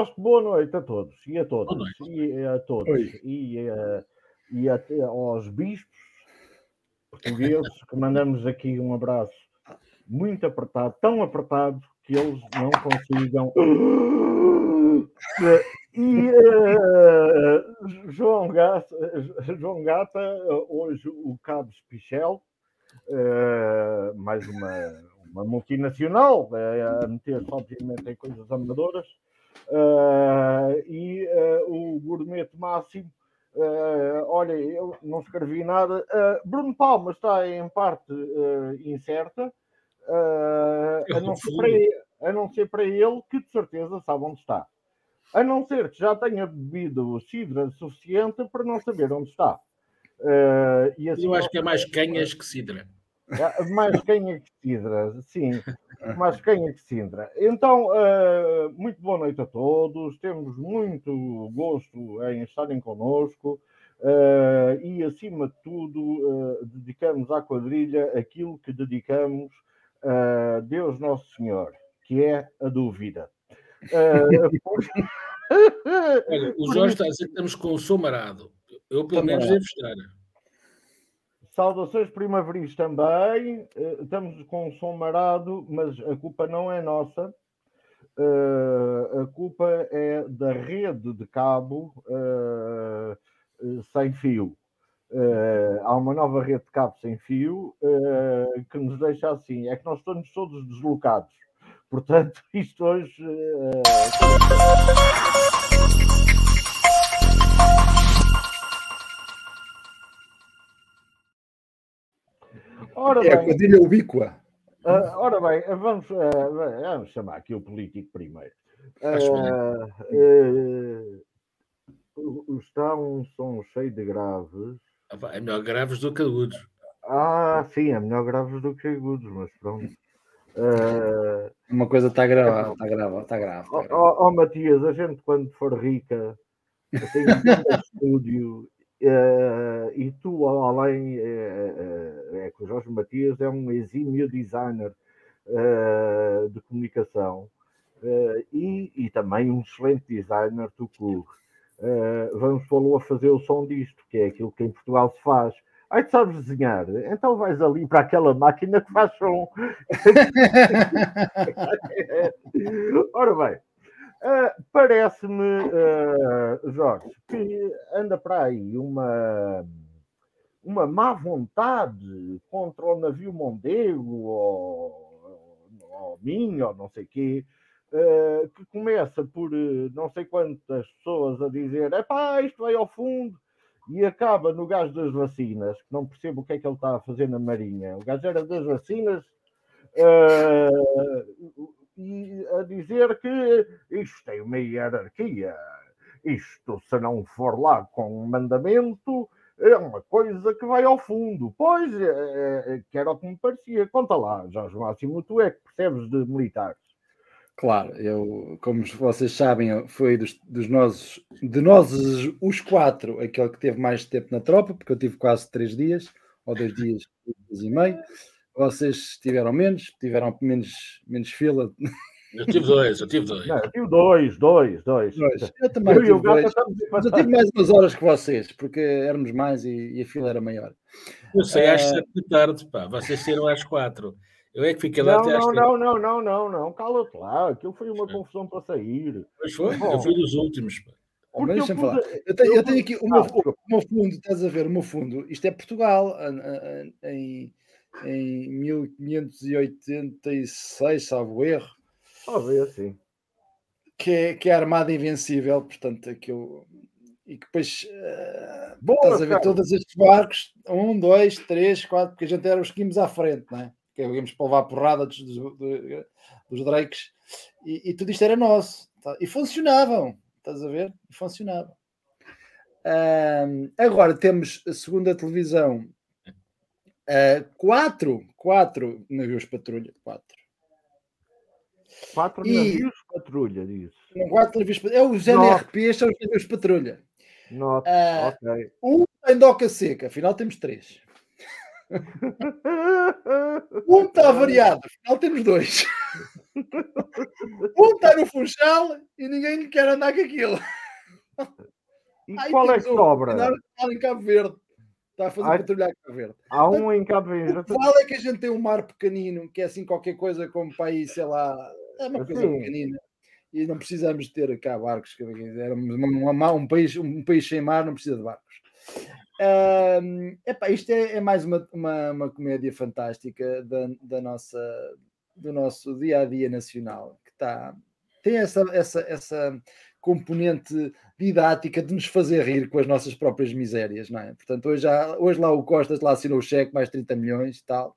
Gosto, boa noite a todos e a todos e a todos Oi. e, a, e a, aos bispos portugueses que mandamos aqui um abraço muito apertado, tão apertado que eles não consigam. E uh, João, Gata, João Gata, hoje o Cabo Pichel, uh, mais uma, uma multinacional, uh, a meter-se obviamente em coisas amadoras, e o Gourmet Máximo. olha, eu não escrevi nada. Bruno Palma está em parte incerta, a, não ser para ele, a não ser para ele, que de certeza sabe onde está. A não ser que já tenha bebido cidra suficiente para não saber onde está. Uh, assim, Eu acho que é mais canhas que cidra. É, mais canha que cidra, sim. Mais canha que cidra. Então, uh, muito boa noite a todos. Temos muito gosto em estarem connosco. Uh, e, acima de tudo, dedicamos à quadrilha aquilo que dedicamos a Deus Nosso Senhor, que é a dúvida. Olha, o Jorge está a dizer que estamos com o som marado. Eu, pelo menos, devo estar. Saudações primaveris também. Eh, estamos com o som marado, mas a culpa não é nossa. Uh, a culpa é da rede de cabo uh, sem fio. Há uma nova rede de cabo sem fio que nos deixa assim. É que nós estamos todos deslocados. Portanto, isto hoje. Ora é a quadrilha ubíqua. Uh, ora bem, vamos, uh, vamos chamar aqui o político primeiro. Uh, está um som cheio de graves. É melhor graves do que agudos. Ah, sim, é melhor graves do que agudos, mas pronto. Uh, Uma coisa está grave, está grave, está grave. Ó tá oh, oh, Matias, a gente quando for rica tem um estúdio uh, e tu além uh, é que o Jorge Matias é um exímio designer de comunicação e, e, também um excelente designer do clube. vamos pô-lo a fazer o som disto, que é aquilo que em Portugal se faz Ai, tu sabes desenhar? Então vais ali para aquela máquina que faz som. Ora bem, uh, parece-me, uh, Jorge, que anda para aí uma, uma má vontade contra o navio Mondego ou, ou Minho, ou não sei quê, uh, que começa por não sei quantas pessoas a dizer: é pá, isto vai ao fundo e acaba no gajo das vacinas, que não percebo o que é que ele está a fazer na Marinha. O gajo era das vacinas uh, a dizer que isto tem uma hierarquia, isto se não for lá com um mandamento é uma coisa que vai ao fundo. Pois, é, é, que era o que me parecia. Conta lá, Jorge Máximo, tu é que percebes de militares. Claro, eu, como vocês sabem, foi dos, dos de nós os quatro, aquele que teve mais tempo na tropa, porque eu tive quase três dias, ou dois dias, dois e meio. Vocês tiveram menos, tiveram menos, menos fila. Eu tive dois, eu tive dois. Não, eu tive dois, dois, dois. dois. Eu também eu tive dois. Mas eu tive mais umas horas que vocês, porque éramos mais e, e a fila era maior. Eu sei, às uh... sete da tarde, pá. Vocês saíram às quatro. Eu é que fiquei lá não, até não, não, não, não, não, não, cala-te lá. Aquilo foi uma confusão para sair. Pois foi, Bom, eu fui dos últimos. Mas deixa eu, falar. Eu tenho, eu tenho aqui o meu, o meu, fundo, estás a ver, o meu fundo. Isto é Portugal, em, em 1586, salvo erro. Talvez, sim. Que é, que é a Armada Invencível, portanto, aquilo. E que depois uh, Boa, estás a ver cara. todos estes barcos, um, dois, três, quatro, porque a gente era os que íamos à frente, não é? que íamos para levar porrada dos, dos, dos Drakes, e, e, tudo isto era nosso, tá? e funcionavam, estás a ver? E funcionavam. Um, agora temos a segunda televisão, uh, quatro, quatro navios patrulha, quatro. Quatro e, navios patrulha, diz. Quatro navios patrulha. É os NRP, são os navios patrulha. Nota, uh, ok. Um em doca seca, afinal temos três um está variado, afinal temos dois. Um está no Funchal e ninguém quer andar com aquilo. E Ai, qual é que sobra? Está em Cabo Verde. Está a fazer Ai, patrulhar Cabo Verde. Há um em Cabo Verde. Qual é que a gente tem um mar pequenino, que é assim qualquer coisa como país, sei lá, é uma coisa pequenina. E não precisamos ter cá barcos. Um, um, país, um país sem mar não precisa de barcos. Uh, epá, isto é, é mais uma, uma, uma, comédia fantástica da, da nossa, do nosso dia a dia nacional que está tem essa, essa, essa componente didática de nos fazer rir com as nossas próprias misérias, não é? Portanto, hoje, hoje lá o Costas lá assinou o cheque, mais 30 milhões e tal.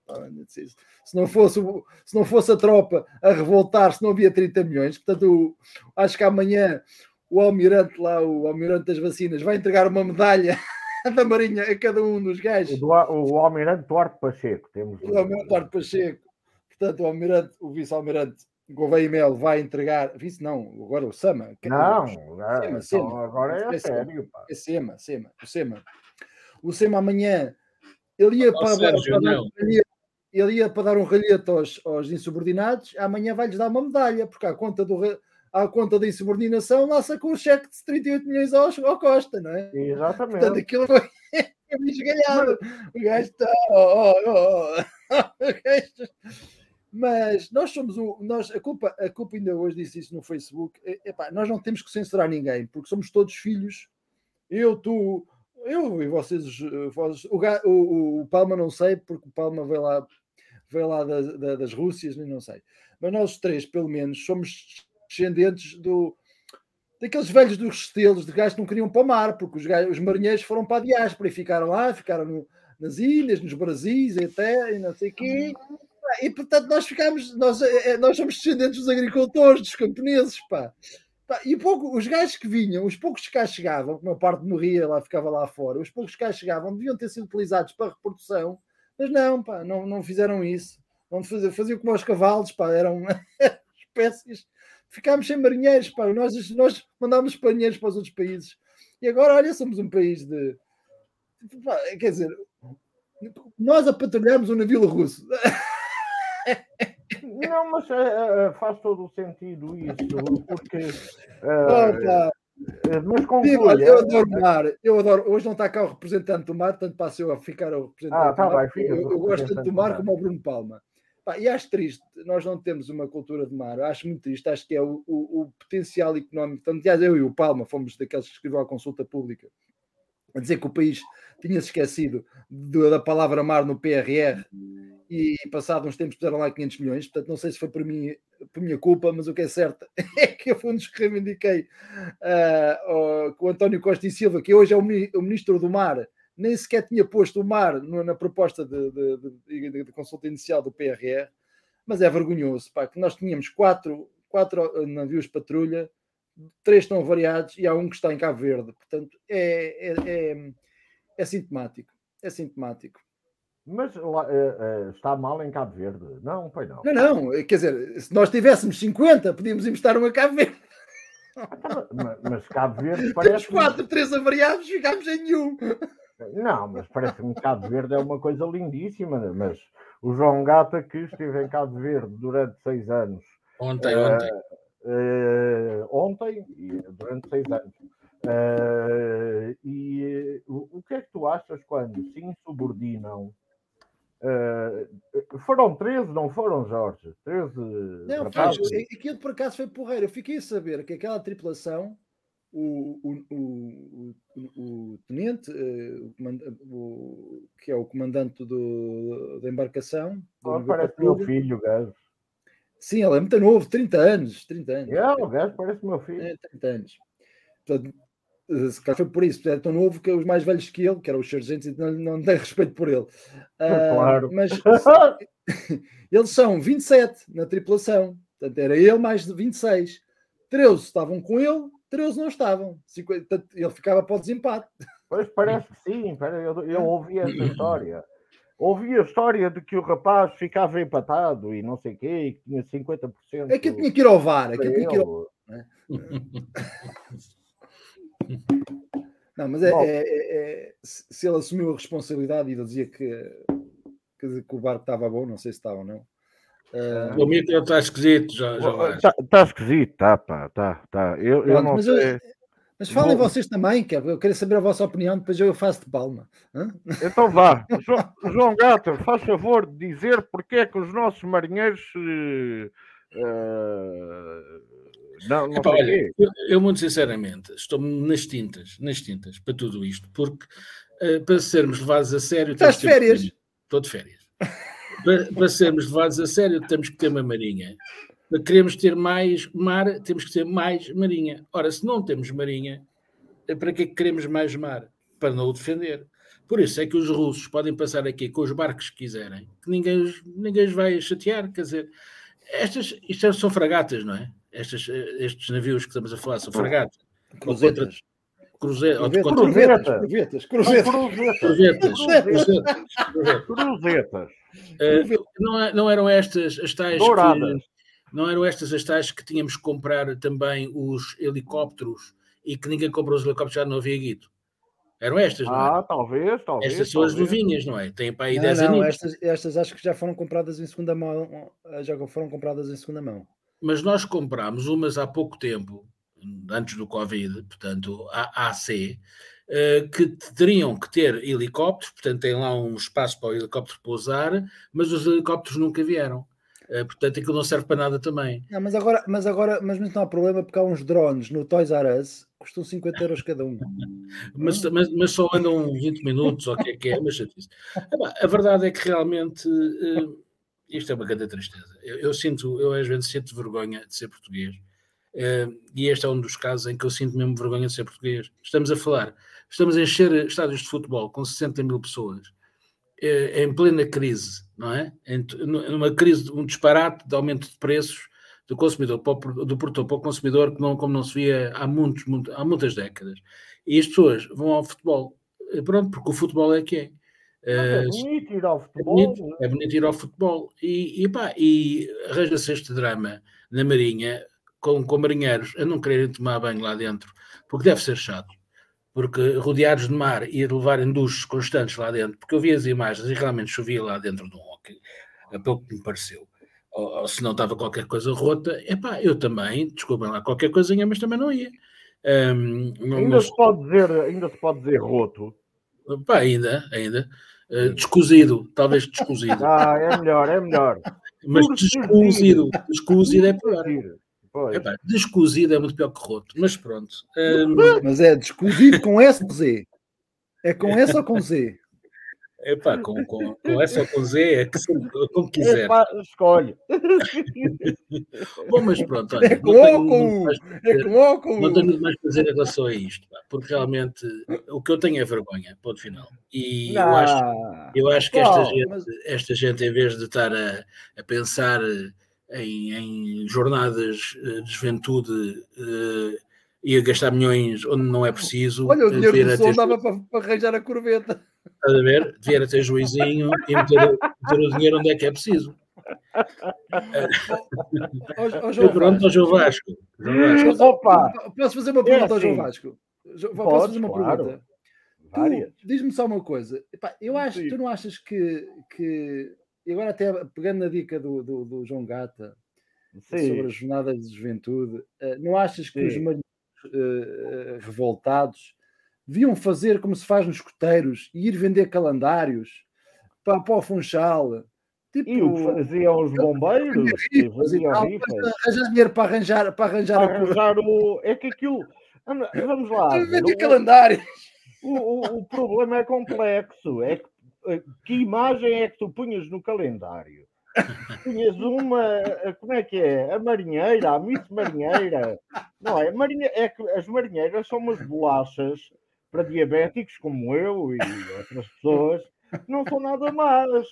Se não fosse, se não fosse a tropa a revoltar-se, não havia 30 milhões. Portanto, acho que amanhã o almirante lá, o almirante das vacinas, vai entregar uma medalha da Marinha a cada um dos gajos. O, o Almirante Duarte Pacheco. Temos o Almirante Duarte Pacheco. Portanto, o Almirante, o Vice-Almirante Gouveia Mel vai entregar. Vice não, agora o Sama. Não, Sema, então Sema. agora é, é sério. Pá. É Sema, Sema, o Sema. O Sema amanhã ele ia, para, Sérgio, para, ele ia para dar um ralhete aos, aos insubordinados, amanhã vai-lhes dar uma medalha, porque à conta do, à conta da insubordinação, lá sacou o cheque de 38 milhões ao, ao Costa, não é? Exatamente. Portanto, aquilo foi esgalhado. O gajo está. Oh, oh, oh. Mas nós somos o. Nós, a, culpa, a culpa ainda hoje disse isso no Facebook. Epá, nós não temos que censurar ninguém, porque somos todos filhos. Eu, tu, eu e vocês, vocês o, o, o, Palma não sei, porque o Palma veio lá, veio lá da, da, das Rússias, não sei. Mas nós três, pelo menos, somos descendentes do, daqueles velhos dos estelos de gajos que não queriam para o mar, porque os, gajos, os marinheiros foram para a diáspora e ficaram lá, ficaram no, nas ilhas, nos Brasis, até, e não sei o quê. E portanto nós ficámos, nós, é, é, nós somos descendentes dos agricultores, dos camponeses, pá. E pouco, os gajos que vinham, os poucos que cá chegavam, uma parte morria lá, ficava lá fora, os poucos que cá chegavam deviam ter sido utilizados para reprodução, mas não, pá, não, não fizeram isso. Não faziam, faziam como os cavalos, pá, eram espécies ficámos sem marinheiros, pá. Nós, nós mandámos marinheiros para os outros países. E agora, olha, somos um país de. Quer dizer, nós apatrulhamos um navio russo. Não, mas uh, faz todo o sentido isso, porque. Uh, mas conclui, eu adoro o mar, eu adoro. Hoje não está cá o representante do mar, tanto passo eu a ficar o representante ah, tá do mar. Bem, eu, eu gosto tanto do mar como o Bruno Palma. Pá, e acho triste, nós não temos uma cultura de mar, acho muito triste, acho que é o, o, o potencial económico. Então, aliás, eu e o Palma fomos daqueles que escreveu a consulta pública a dizer que o país tinha se esquecido da palavra mar no PRR e passado uns tempos puseram lá 500 milhões, portanto não sei se foi por, mim, por minha culpa, mas o que é certo é que eu fui um dos que reivindiquei uh, o António Costa e Silva, que hoje é o, o ministro do mar, nem sequer tinha posto o mar na proposta de, de, de, de consulta inicial do PRR, mas é vergonhoso, pá, que nós tínhamos quatro, quatro navios patrulha, três estão variados e há um que está em Cabo Verde, portanto é, é, é, é sintomático, é sintomático. Mas lá, é, está mal em Cabo Verde? Não, pois não. Não, não, quer dizer, se nós tivéssemos 50, podíamos emprestar uma Cabo Verde. Mas, mas Cabo Verde parece. Temos quatro, três avariados, ficámos em nenhum. Não, mas parece-me que Cabo Verde é uma coisa lindíssima, mas o João Gata, que esteve em Cabo Verde durante seis anos. Ontem, uh, ontem. Uh, ontem, durante seis anos. Uh, e o, o que é que tu achas quando se insubordinam Uh, foram 13, não foram, Jorge? 13. Não, rapazes. aquilo por acaso foi porreiro. Eu fiquei a saber que aquela tripulação o, o, o, o, tenente, eh, o, que é o comandante do, da embarcação. Oh, parece meu filho, gajo. Sim, ele é muito novo, 30 anos. 30 anos. É, o gajo parece meu filho. É, 30 anos. Portanto, se calhar foi por isso, é tão novo que os mais velhos que ele, que eram os sargentos, não, não tem respeito por ele. Claro. Uh, mas eles são 27 na tripulação, portanto era ele mais de 26. 13 estavam com ele, 13 não estavam. 50, ele ficava para o desempate. Pois parece que sim, eu, eu ouvi essa história. Ouvi a história de que o rapaz ficava empatado e não sei o quê, e que tinha 50%. É que tinha que ir ao VAR, é que tinha que ir ao... Né? Não, mas é, é, é, é, se ele assumiu a responsabilidade e dizia que, que, que o barco estava bom, não sei se estava ou não. Uh, o micro está esquisito, já. Está tá esquisito, está, pá, está, tá. Eu, eu não mas sei. Eu, mas falem Bom, vocês também, que eu quero saber a vossa opinião, depois eu faço de palma. Hã? Então vá, João, João Gato, faz favor de dizer porque é que os nossos marinheiros. Uh, não, não Epá, olha, eu, eu, muito sinceramente, estou nas tintas, nas tintas para tudo isto, porque uh, para sermos levados a sério. Estás de férias? Estou de férias. para, para sermos levados a sério, temos que ter uma marinha. Para queremos ter mais mar, temos que ter mais marinha. Ora, se não temos marinha, para que é que queremos mais mar? Para não o defender. Por isso é que os russos podem passar aqui com os barcos que quiserem, que ninguém, ninguém os vai chatear. Quer dizer, estas, isto são fragatas, não é? Estes, estes navios que estamos a falar são fragatas. Cruzetas. Cruzetas. Cruzetas. Cruzetas. Cruzetas. Cruzetas. Não eram estas as tais. Douradas não eram estas as tais que tínhamos que comprar também os helicópteros e que ninguém comprou os helicópteros, já não havia guito? Eram estas, não é? Ah, talvez, talvez. Estas são talvez. as novinhas, não é? Têm para aí não, 10 não, anos. Estas, estas acho que já foram compradas em segunda mão. Já foram compradas em segunda mão. Mas nós comprámos umas há pouco tempo, antes do Covid, portanto, a AC, eh, que teriam que ter helicópteros, portanto, tem lá um espaço para o helicóptero pousar, mas os helicópteros nunca vieram. Uh, portanto, aquilo não serve para nada também. Não, mas agora, mas agora, mas não há problema porque há uns drones no Toys R Us custam 50 euros cada um. mas, mas, mas, só andam 20 minutos, ou o que é que é, mas A verdade é que realmente uh, isto é uma grande tristeza. Eu, eu, sinto, eu às vezes sinto vergonha de ser português. Uh, e este é um dos casos em que eu sinto mesmo vergonha de ser português. Estamos a falar, estamos a encher estádios de futebol com 60 mil pessoas é, em plena crise, não é? Numa crise, um disparate de aumento de preços do consumidor do produtor para o consumidor que não, como não se via há, muitos, muito, há muitas décadas. E as pessoas vão ao futebol, pronto, porque o futebol é que é. É bonito ir ao futebol. É bonito, é bonito ir ao futebol. E, e, pá, e arranja-se este drama na Marinha com, com marinheiros a não quererem tomar banho lá dentro, porque deve ser chato porque rodeados de mar e levarem duches constantes lá dentro, porque eu vi as imagens e realmente chovia lá dentro de um hockey, pouco que me pareceu. Ou, ou, se não estava qualquer coisa rota, epá, eu também, desculpem lá qualquer coisinha, mas também não ia. Um, não, ainda. Se pode dizer, ainda se pode dizer roto. Pá, ainda, ainda. Uh, descozido, talvez descozido. Ah, é melhor, é melhor. Mas descozido, descozido é pior. Epá, descozido é muito pior que roto, mas pronto. Um... Mas é descozido com S ou Z? É com S ou com Z? Epá, com, com, com S ou com Z é que, como quiser. Epá, escolhe. Bom, mas pronto. Olha, é com O com U. É com O com U. Não tenho mais a dizer em relação a isto, pá, porque realmente o que eu tenho é vergonha, ponto final. E eu acho, eu acho que esta, gente, mas... esta gente, em vez de estar a, a pensar em, em jornadas eh, de juventude uh, e a gastar milhões onde não é preciso. Olha, o dinheiro do som dava para, para arranjar a corveta. Estás a ver? Devia ter juizinho e meter, meter, o dinheiro onde é que é preciso. oh, oh, pronto, ao João Vasco. Vasco. Opa! Posso fazer uma pergunta é assim. ao João Vasco? Posso Podes, fazer uma claro. pergunta? Diz-me só uma coisa. Epá, eu acho, Sim. tu não achas que, que e agora até pegando na dica do, do, do João Gata Sim. sobre as jornadas de juventude, eh, não achas que Sim. os marinheiros uh, revoltados deviam fazer como se faz nos coteiros e ir vender calendários para, para o Funchal? Tipo, e o que faziam os bombeiros? Arranjar dinheiro para arranjar, para arranjar, para arranjar o... É que aquilo. Vamos lá. Vender calendários. O, o, o, problema é complexo. É que eh, que imagem é que tu punhas no calendário? Punhas uma, eh, como é que é? A marinheira, a Miss Marinheira. Não é? Marinhe... é que as marinheiras são umas bolachas para diabéticos como eu e outras pessoas, não são nada más.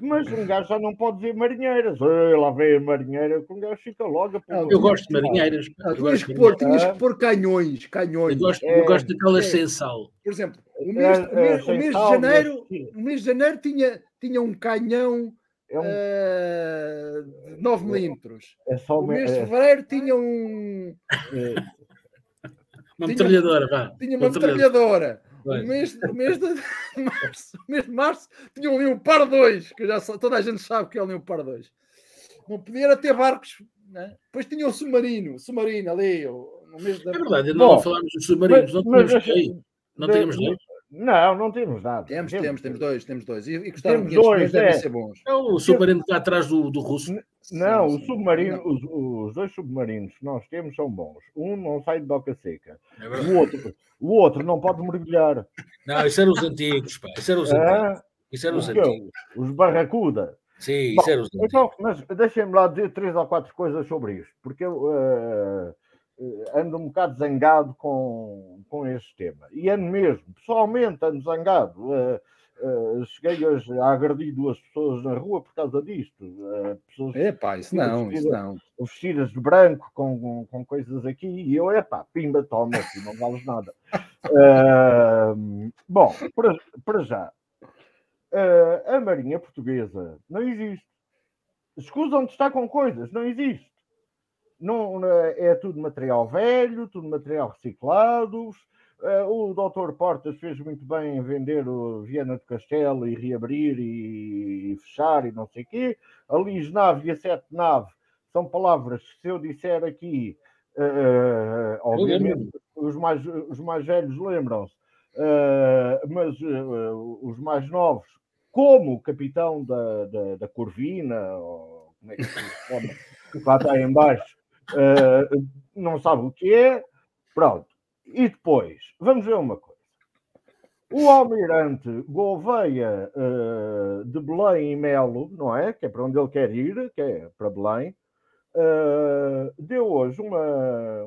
Mas um gajo já não pode dizer marinheiras. Ei, lá vem a marinheira, que um gajo fica logo a Eu gosto de marinheiras. Ah, tinhas, que pôr, tinhas que pôr canhões, canhões. Eu gosto, é, eu gosto daquelas é, sem sal. Por exemplo, o mês, é, o mês, o mês de janeiro, o mês de janeiro tinha, tinha um canhão é um... uh, 9 milímetros. É só o mês de é. fevereiro tinha um. Uma metralhadora, vá. Tinha uma metralhadora. O mês, o, mês de março, o mês de março tinha um Leopard 2, que já toda a gente sabe que é o Leopard 2. Não podia ter barcos. Né? Depois tinha o submarino, o submarino ali, no mês da... É verdade, não Bom, falámos dos submarinos, mas, não tínhamos lei. Não tínhamos lei. Não, não temos nada. Temos, temos, temos, temos dois, temos dois. E, e gostaram temos dois, devem é. ser bons. É o submarino que está atrás do, do russo. Não, sim, o submarino, não. Os, os, dois submarinos que nós temos são bons. Um não sai de boca seca. É o, outro, o outro não pode mergulhar. Não, isso eram os antigos, pá. Isso eram os antigos. Isso eram os, antigos. Os barracuda. Sim, Bom, isso eram os antigos. Então, mas deixem-me lá dizer três ou quatro coisas sobre isto. Porque eu. Uh, ando um bocado zangado com, com este tema. E ando mesmo, pessoalmente ando zangado. Uh, uh, cheguei hoje a agredir duas pessoas na rua por causa disto. Uh, pessoas epá, isso não, vestidas, isso não. Vestidas de branco com, com, coisas aqui e eu, epá, pimba, toma, aqui, não vales nada. bom, para, para já, a Marinha Portuguesa não existe. Escusam de estar com coisas, não existe não, é tudo material velho, tudo material reciclado. Uh, o Dr. Portas fez muito bem em vender o Viena do Castelo e reabrir e, e fechar e não sei o quê. A Lisnave e a Sete Nave são palavras que, se eu disser aqui, uh, obviamente os mais, os mais velhos lembram-se, uh, mas os mais novos, como o capitão da, da, da Corvina, ou como é que se chama, lá está em baixo, uh, não sabe o que é, pronto. E depois, vamos ver uma coisa. O almirante Gouveia uh, de Belém e Melo, não é? Que é para onde ele quer ir, que é para Belém, uh, deu hoje uma,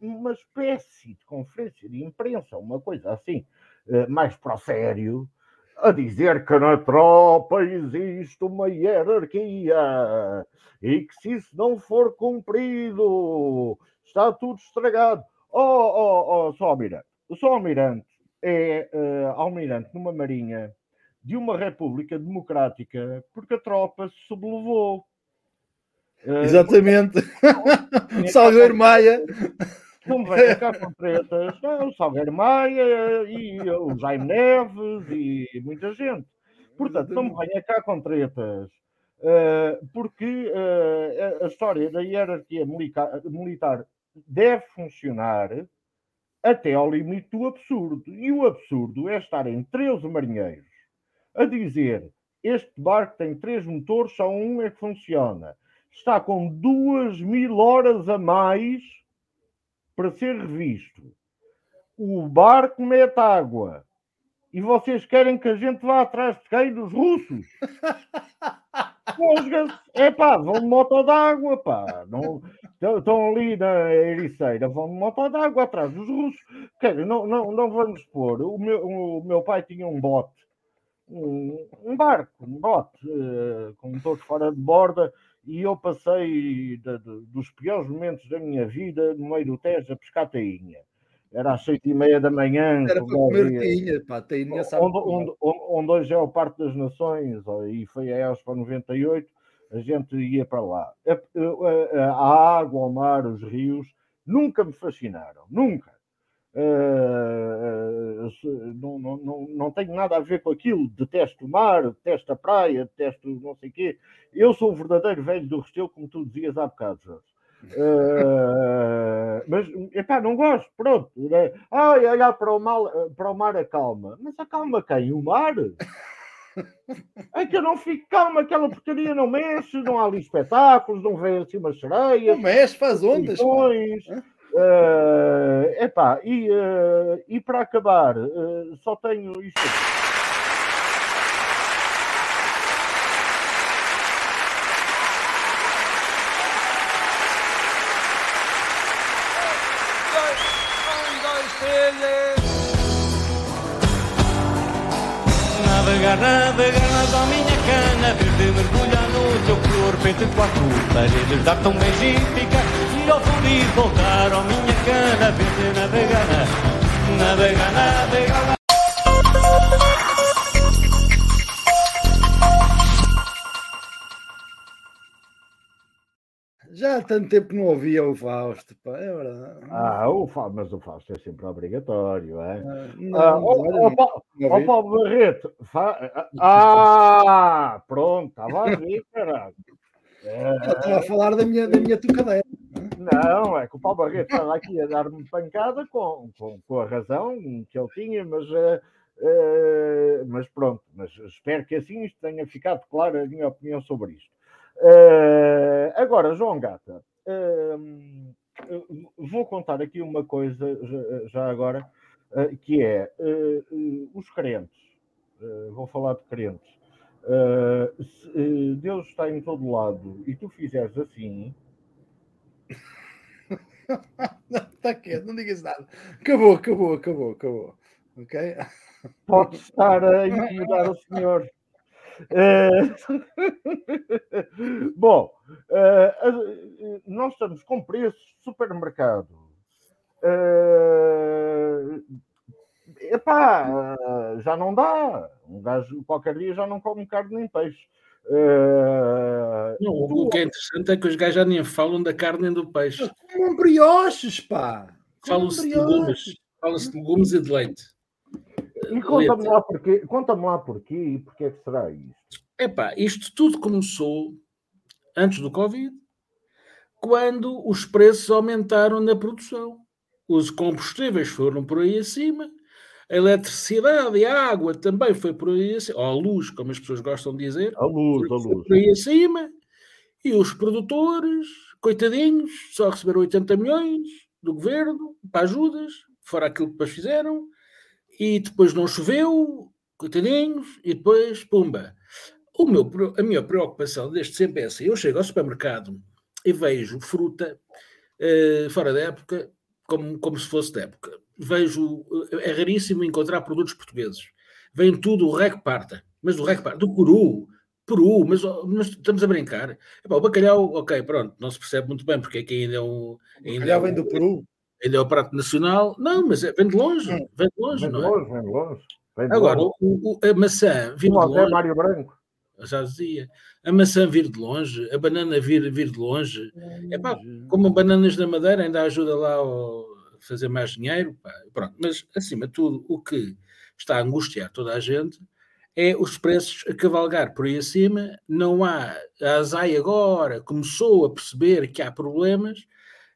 uma espécie de conferência de imprensa, uma coisa assim, uh, mais para o sério, a dizer que na tropa existe uma hierarquia e que se isso não for cumprido está tudo estragado. Oh, oh, oh, só almirante. O só almirante é uh, almirante numa marinha de uma república democrática porque a tropa se sublevou. Uh, Exatamente. Porque... Salgueiro Maia como vai cá com tretas, o Salgueiro Maia e o Jaime Neves e muita gente. Portanto, não me venha cá com tretas, uh, porque a história da hierarquia militar deve funcionar até ao limite do absurdo. E o absurdo é estar em 13 marinheiros a dizer este barco tem três motores, só um é que funciona. Está com duas mil horas a mais para ser revisto. O barco mete água. E vocês querem que a gente vá atrás de quem? Dos russos? É pá, vão de moto d'água, pá. Não, estão ali na Ericeira, vão de moto d'água atrás dos russos. Quer, não, não, não vamos pôr. O meu, o meu pai tinha um bote, um, um barco, um bote, uh, com motor fora de borda, e eu passei de, de, dos piores momentos da minha vida no meio do Tejo a pescar tainha. Era às seis e meia da manhã. Era para comer tainha, pá, tainha sabe onde, onde, onde, onde, hoje é o Parque das Nações, e foi a Expo 98, a gente ia para lá. A, a, a água, o mar, os rios, nunca me fascinaram, nunca. Uh, não, não, não, não tenho nada a ver com aquilo. Detesto o mar, detesto a praia, detesto não sei o quê. Eu sou o verdadeiro velho do Restelo, como tu dizias há bocado, Jorge. Uh, mas, epá, não gosto, pronto. Né? Ai, olhar para o, mal, para o mar acalma. Mas acalma quem? O mar? É que eu não fico calma, aquela porcaria não mexe, não há ali espetáculos, não vem assim uma sereia. Não mexe, faz ondas. Uh, epá, e, uh, e para acabar, uh, só tenho isto. Navegar, navegar nas a minha cana, verde mergulhar no teu corpo entre quatro paredes, dar tão magnífica ir ao fundo e voltar ao minha cana, verde navegar, navegar, navegar. Já há tanto tempo que não ouvia o Fausto, pá, é verdade. Ah, o Fausto, mas o Fausto é sempre obrigatório, é? Ah, não, ah, ó, ó, Paulo Barreto, fa... ah, pronto, estava a ver, caralho. Estava a falar da minha, da minha tocadeira. Não, é que o Paulo Barreto estava aqui a dar-me pancada com, com, com, a razão que ele tinha, mas, uh, uh, mas pronto, mas espero que assim isto tenha ficado claro a minha opinião sobre isto. Uh, agora, João Gata, vou contar aqui uma coisa já, já agora, que é os crentes. vou falar de crentes. Deus está em todo lado e tu fizeres assim, Está quieto, não digas nada. Acabou, acabou, acabou, acabou. Ok? Pode estar a incomodar o senhor. Uh... Bom, uh, nós estamos com preços de supermercado. Uh... Epá, já não dá. Um gajo qualquer dia já não come carne nem peixe. Uh, não, o que é interessante é que os gajos já nem falam da carne nem do peixe. Comam brioches, pá! Falam-se de legumes. Falam-se de legumes e de leite. E conta-me lá porquê, conta-me lá porquê e porquê é que será isto? Epá, isto tudo começou antes do Covid, quando os preços aumentaram na produção. Os combustíveis foram por aí acima, a eletricidade e a água também foi por aí acima, ou a luz, como as pessoas gostam de dizer. A luz, a luz. Por aí acima. E os produtores, coitadinhos, só receberam 80 milhões do governo para ajudas, fora aquilo que depois fizeram. E depois não choveu, coitadinhos, e depois, pumba. O meu, a minha preocupação desde sempre é essa. Eu chego ao supermercado e vejo fruta uh, fora da época como, como se fosse da época vejo, é raríssimo encontrar produtos portugueses. Vem tudo o rec parta, mas do rec parta, do Peru, Peru, mas, mas estamos a brincar. Epá, o bacalhau, ok, pronto, não se percebe muito bem, porque aqui ainda é um. Ainda bacalhau é vem do Peru. Ainda é o prato nacional. Não, mas é, vem de longe, vem de longe, vem não de longe, é? Vem de longe, vem de Agora, o, o, a maçã vir de longe. Mário Branco. Já dizia. A maçã vir de longe, a banana vir, vir de longe. É pá, como bananas da Madeira ainda ajuda lá ao, fazer mais dinheiro, pá, pronto. Mas, acima de tudo, o que está a angustiar toda a gente é os preços a cavalgar por aí acima. Não há. A ASAI agora começou a perceber que há problemas,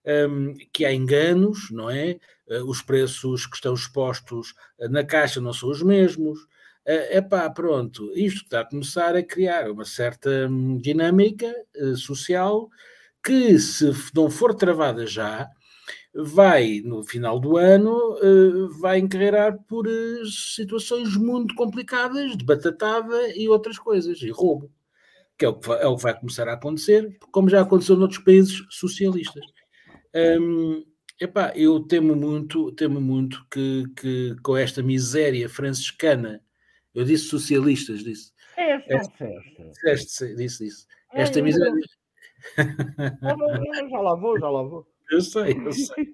um, que há enganos, não é? Uh, os preços que estão expostos uh, na caixa não são os mesmos. É uh, pá, pronto, isto está a começar a criar uma certa um, dinâmica uh, social que, se não for travada já, vai, no final do ano, vai encarregar por situações muito complicadas de batatada e outras coisas, e roubo, que é o que, é o que vai começar a acontecer, como já aconteceu noutros países socialistas. Um, epá, eu temo muito, temo muito que, que com esta miséria franciscana, eu disse socialistas, disse. É, disseste. Disse, disse. Esta miséria. Já lá vou, já lá vou. Eu sei, eu sei.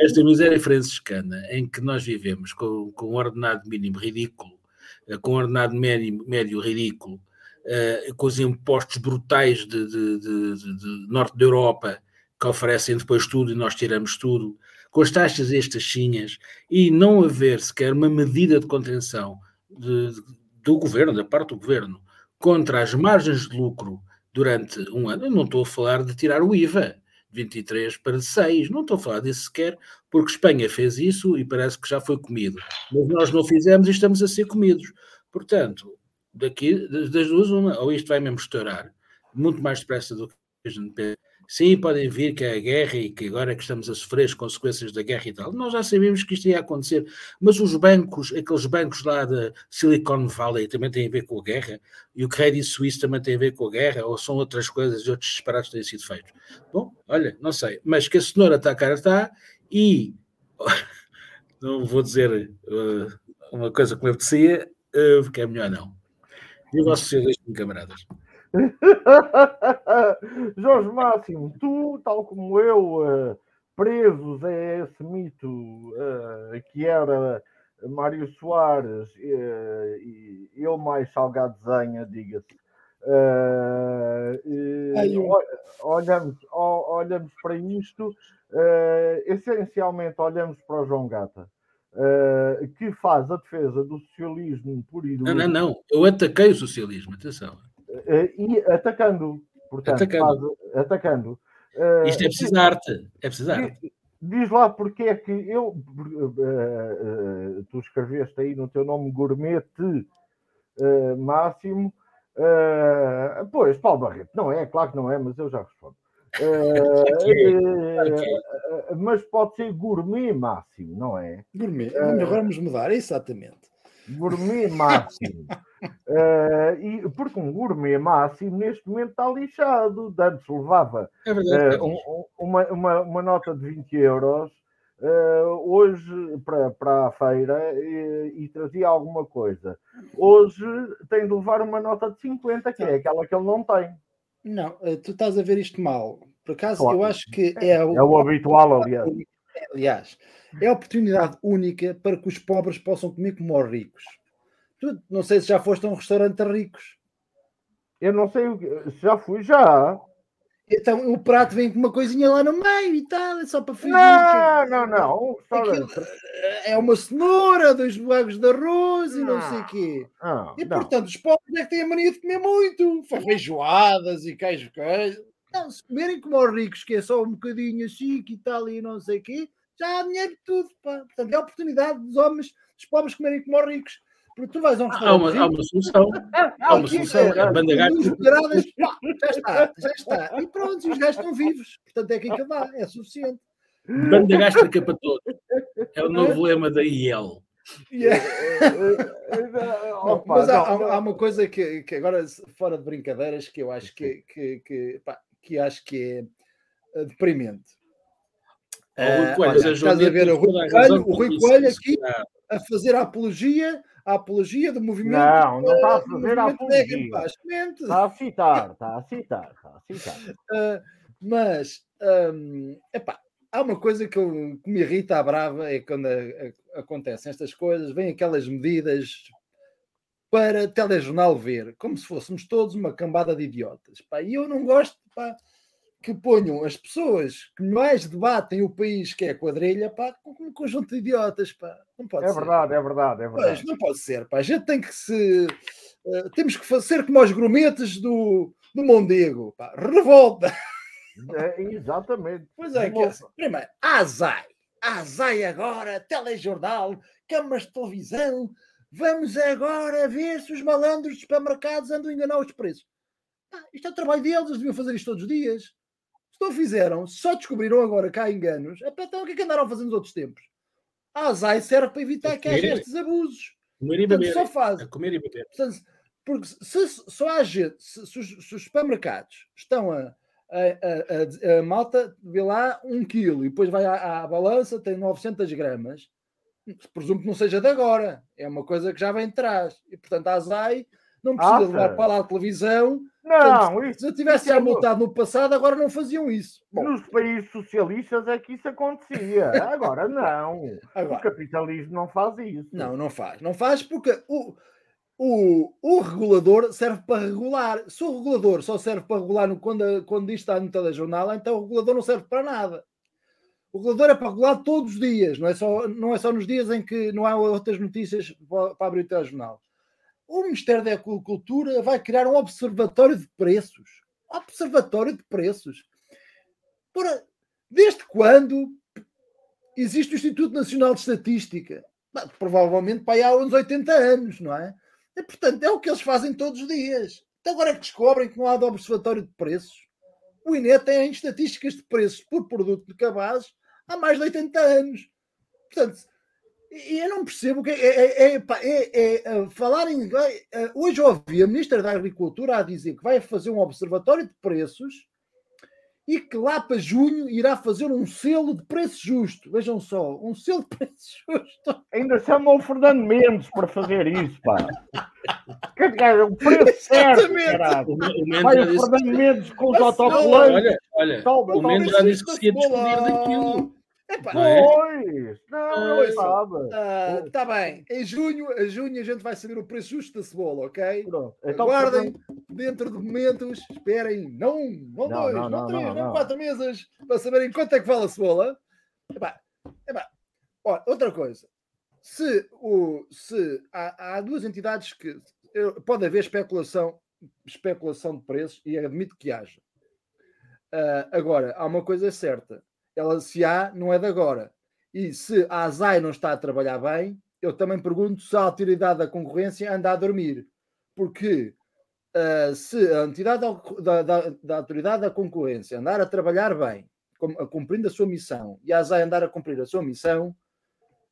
Esta miséria franciscana em que nós vivemos com, com um ordenado mínimo ridículo, eh, com um ordenado médio, médio ridículo, uh, com os impostos brutais de, de, de, de, norte da Europa que oferecem depois tudo e nós tiramos tudo, com as taxas estas chinhas e não haver sequer uma medida de contenção do governo, da parte do governo, contra as margens de lucro durante um ano. Eu não estou a falar de tirar o IVA, 23 para 6. Não estou a falar disso sequer, porque Espanha fez isso e parece que já foi comido. Mas nós não fizemos e estamos a ser comidos. Portanto, daqui, das duas, uma, ou isto vai mesmo estourar muito mais depressa do que a gente pensa Sim, podem vir que é a guerra e que agora é que estamos a sofrer as consequências da guerra e tal. Nós já sabíamos que isto ia acontecer, mas os bancos, aqueles bancos lá da Silicon Valley também têm a ver com a guerra e o Credit Suisse também tem a ver com a guerra ou são outras coisas e outros disparados têm sido feitos. Bom, olha, não sei, mas que a cenoura está a cara está e não vou dizer uh, uma coisa que me apetecia, uh, porque é melhor não. E o vosso socialismo, camaradas? Jorge Máximo, tu, tal como eu, uh, presos a esse mito uh, que era Mário Soares uh, e eu mais Salgado Zenha, diga-se. olhamos, olhamos para isto, essencialmente olhamos para o João Gata. que faz a defesa do socialismo por Não, não, não. Eu ataquei o socialismo, atenção e atacando. Portanto, atacando. Faz, atacando. Isto é preciso arte. É preciso arte. Diz lá porque é que eu. Uh, uh, tu escreveste aí no teu nome gourmete uh, máximo. pois, Paulo Barreto, não é, claro que não é, mas eu já respondo. mas pode ser gourmet máximo, não é? Gourmet, vamos mudar, exatamente gourmet máximo. uh, e, porque um gourmet máximo neste momento está lixado. Antes levava é verdade, uh, um, uma, uma, uma, nota de 20 euros uh, hoje para, para a feira e, e, trazia alguma coisa. Hoje tem de levar uma nota de 50, que é aquela que ele não tem. Não, tu estás a ver isto mal. Por acaso, claro. eu acho que é, é, o, é o habitual, aliás. Aliás, é a oportunidade única para que os pobres possam comer como os ricos. Tu, não sei se já foste a um restaurante ricos. Eu não sei, já fui, já. Então o prato vem com uma coisinha lá no meio e tal, é só para fingir. Não, que... não, não. é uma cenoura, dois bagos de arroz e não, não sei o quê. Não, e portanto, os pobres é que têm a mania de comer muito. Feijoadas e queijo, queijo. Não, se comerem como os ricos, que é só um bocadinho chique e tal e não sei o quê, já há dinheiro de tudo. Pá. Portanto, é a oportunidade dos homens, dos pobres comerem como os ricos. Porque tu vais a um restaurante. Há uma, há uma solução. Há uma solução. É, a banda já está, já está. E pronto, os gajos estão vivos. Portanto, é que dá, é suficiente. Banda gástrica para todos. É o novo lema da IEL. Yeah. não, mas há, há, uma coisa que, que, agora, fora de brincadeiras, que eu acho que, que, que, pá, que acho que é eh, deprimente. Uh, olha, estás a ver o Rui Coelho, o Rui Coelho aqui a fazer a apologia, a apologia do movimento. Não, não está a fazer a apologia. Está a citar, está a citar, está a citar. Uh, mas, um, epá, há uma coisa que, eu, que, me irrita à brava, é quando a, a, acontecem estas coisas, vêm aquelas medidas para telejornal ver, como se fôssemos todos uma cambada de idiotas. Pá, e eu não gosto pá, que ponham as pessoas que mais debatem o país, que é a quadrilha, pá, como um conjunto de idiotas. Pá. Não pode é ser. verdade, é verdade, é verdade. Pois, não pode ser. Pá. A gente tem que se. Uh, temos que fazer como os grumetes do, do Mondego. Pá. Revolta! É, exatamente. Pois é, que, é primeiro, azai. Azai agora, telejornal, câmaras de televisão, Vamos agora ver se os malandros dos supermercados andam a enganar os preços. Ah, isto é o trabalho deles, eles deviam fazer isto todos os dias. Não fizeram, só descobriram agora que há enganos, então o que é que andaram fazendo nos outros tempos? A ASAI serve para evitar que haja estes abusos. Comer e beber. Só fazem. Comer e beber. Portanto, porque se só há gente, se, se, os, se os supermercados estão a, a, a, a, a, malta vê lá um quilo e depois vai à, à balança, tem 900 gramas, presumo que não seja de agora, é uma coisa que já vem de trás. E portanto, a ASAI não precisa ah, levar para lá a televisão. Não, portanto, isso, se eu tivesse já é multado no passado, agora não faziam isso. Bom, Nos países socialistas é que isso acontecia. Agora não. Agora, o capitalismo não faz isso. Não, não faz. Não faz porque o, o, o regulador serve para regular. Se o regulador só serve para regular no, quando, quando isto está no telejornal, então o regulador não serve para nada. O regulador é para regular todos os dias, não é só, não é só nos dias em que não há outras notícias para, para abrir o telejornal. O Ministério da Agricultura vai criar um observatório de preços. Observatório de preços. Por, desde quando existe o Instituto Nacional de Estatística? Provavelmente para aí há uns 80 anos, não é? E, portanto, é o que eles fazem todos os dias. Então agora é que descobrem que não há de observatório de preços. O INE tem estatísticas de preços por produto de cabazes há mais de 80 anos. Portanto, eu não percebo o que é, é, é, é, é falar em. Hoje ouvi a Ministra da Agricultura a dizer que vai fazer um observatório de preços e que lá para junho irá fazer um selo de preço justo. Vejam só, um selo de preço justo. Ainda chamam o Fernando Mendes para fazer isso, pá. O preço certo, caralho. Vai o Fernando Mendes com os autocolantes. Olha, olha, o Mendes já disse que se ia despedir daquilo. Epá, pois! Não, eu sabe. Está bem. Em junho, em junho a gente vai saber o preço justo da cebola, ok? Pronto. Então, Aguardem dentro de momentos. Esperem. Não, não, não dois, não, não, não três, não, não, quatro meses para saberem quanto é que vale a cebola. Epá, epá. Olha, outra coisa. Se, o, se há, há duas entidades que pode haver especulação especulação de preços e admito que haja. Uh, agora, há uma coisa certa: ela se há, não é de agora. E se a ASAI não está a trabalhar bem, eu também pergunto se a autoridade da concorrência anda a dormir. Porque uh, se a entidade da, da, da, autoridade da concorrência andar a trabalhar bem, a cumprindo a sua missão, e a ASAI andar a cumprir a sua missão,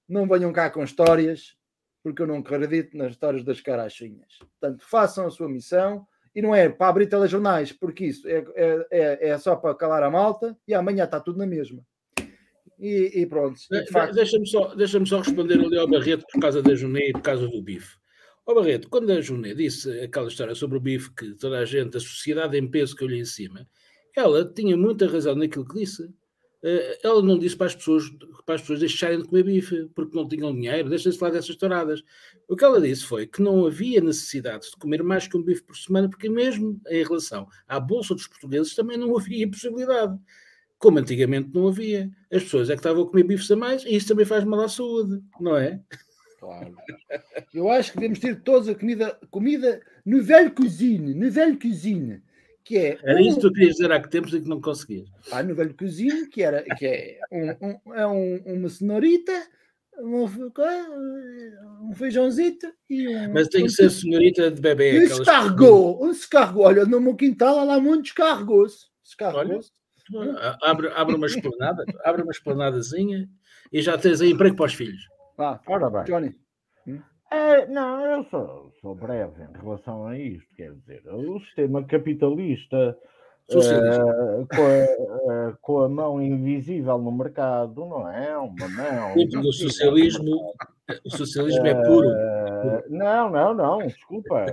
não venham cá com histórias, porque eu não acredito nas histórias das carachinhas. Portanto, façam a sua missão e não é para abrir telejornais, porque isso é, é, é, é só para calar a malta e amanhã está tudo na mesma. E, e pronto. De facto... Deixa-me só, deixa só responder ali ao Barreto por causa da Juné e por causa do bife. Ó Barreto, quando a Juné disse aquela história sobre o bife, que toda a gente, a sociedade em peso que lhe em cima, ela tinha muita razão naquilo que disse. Eh, ela não disse para as pessoas, para as pessoas deixarem de comer bife porque não tinham dinheiro, deixem-se falar dessas touradas. O que ela disse foi que não havia necessidade de comer mais que um bife por semana, porque mesmo em relação à Bolsa dos Portugueses também não havia possibilidade. Como antigamente não havia. As pessoas é que estavam a comer bifes a mais e isso também faz mal à saúde, não é? Claro. Eu acho que devemos ter todos a comida, comida no velho cozinha, no velho cozinha que é. Era um... isso que tu querias dizer há que tempos e que não conseguias. Ah, no velho cozinho, que, era, que é, um, um, é um, uma cenourita, um, um feijãozito e um. Mas tem que ser senhorita de bebê. E escargou, um escargou. Olha, no meu quintal há lá muito escargou-se. Escargou-se. Abre, abre uma esplanada, abre uma esplanadazinha e já tens aí emprego para os filhos. Vá, ora bem. Johnny. É, não, eu sou, sou breve em relação a isto. Quer dizer, o sistema capitalista uh, com, a, uh, com, a, mão invisível no mercado, não é? Uma mão. O socialismo, o socialismo é puro. Uh, não, não, não, desculpa.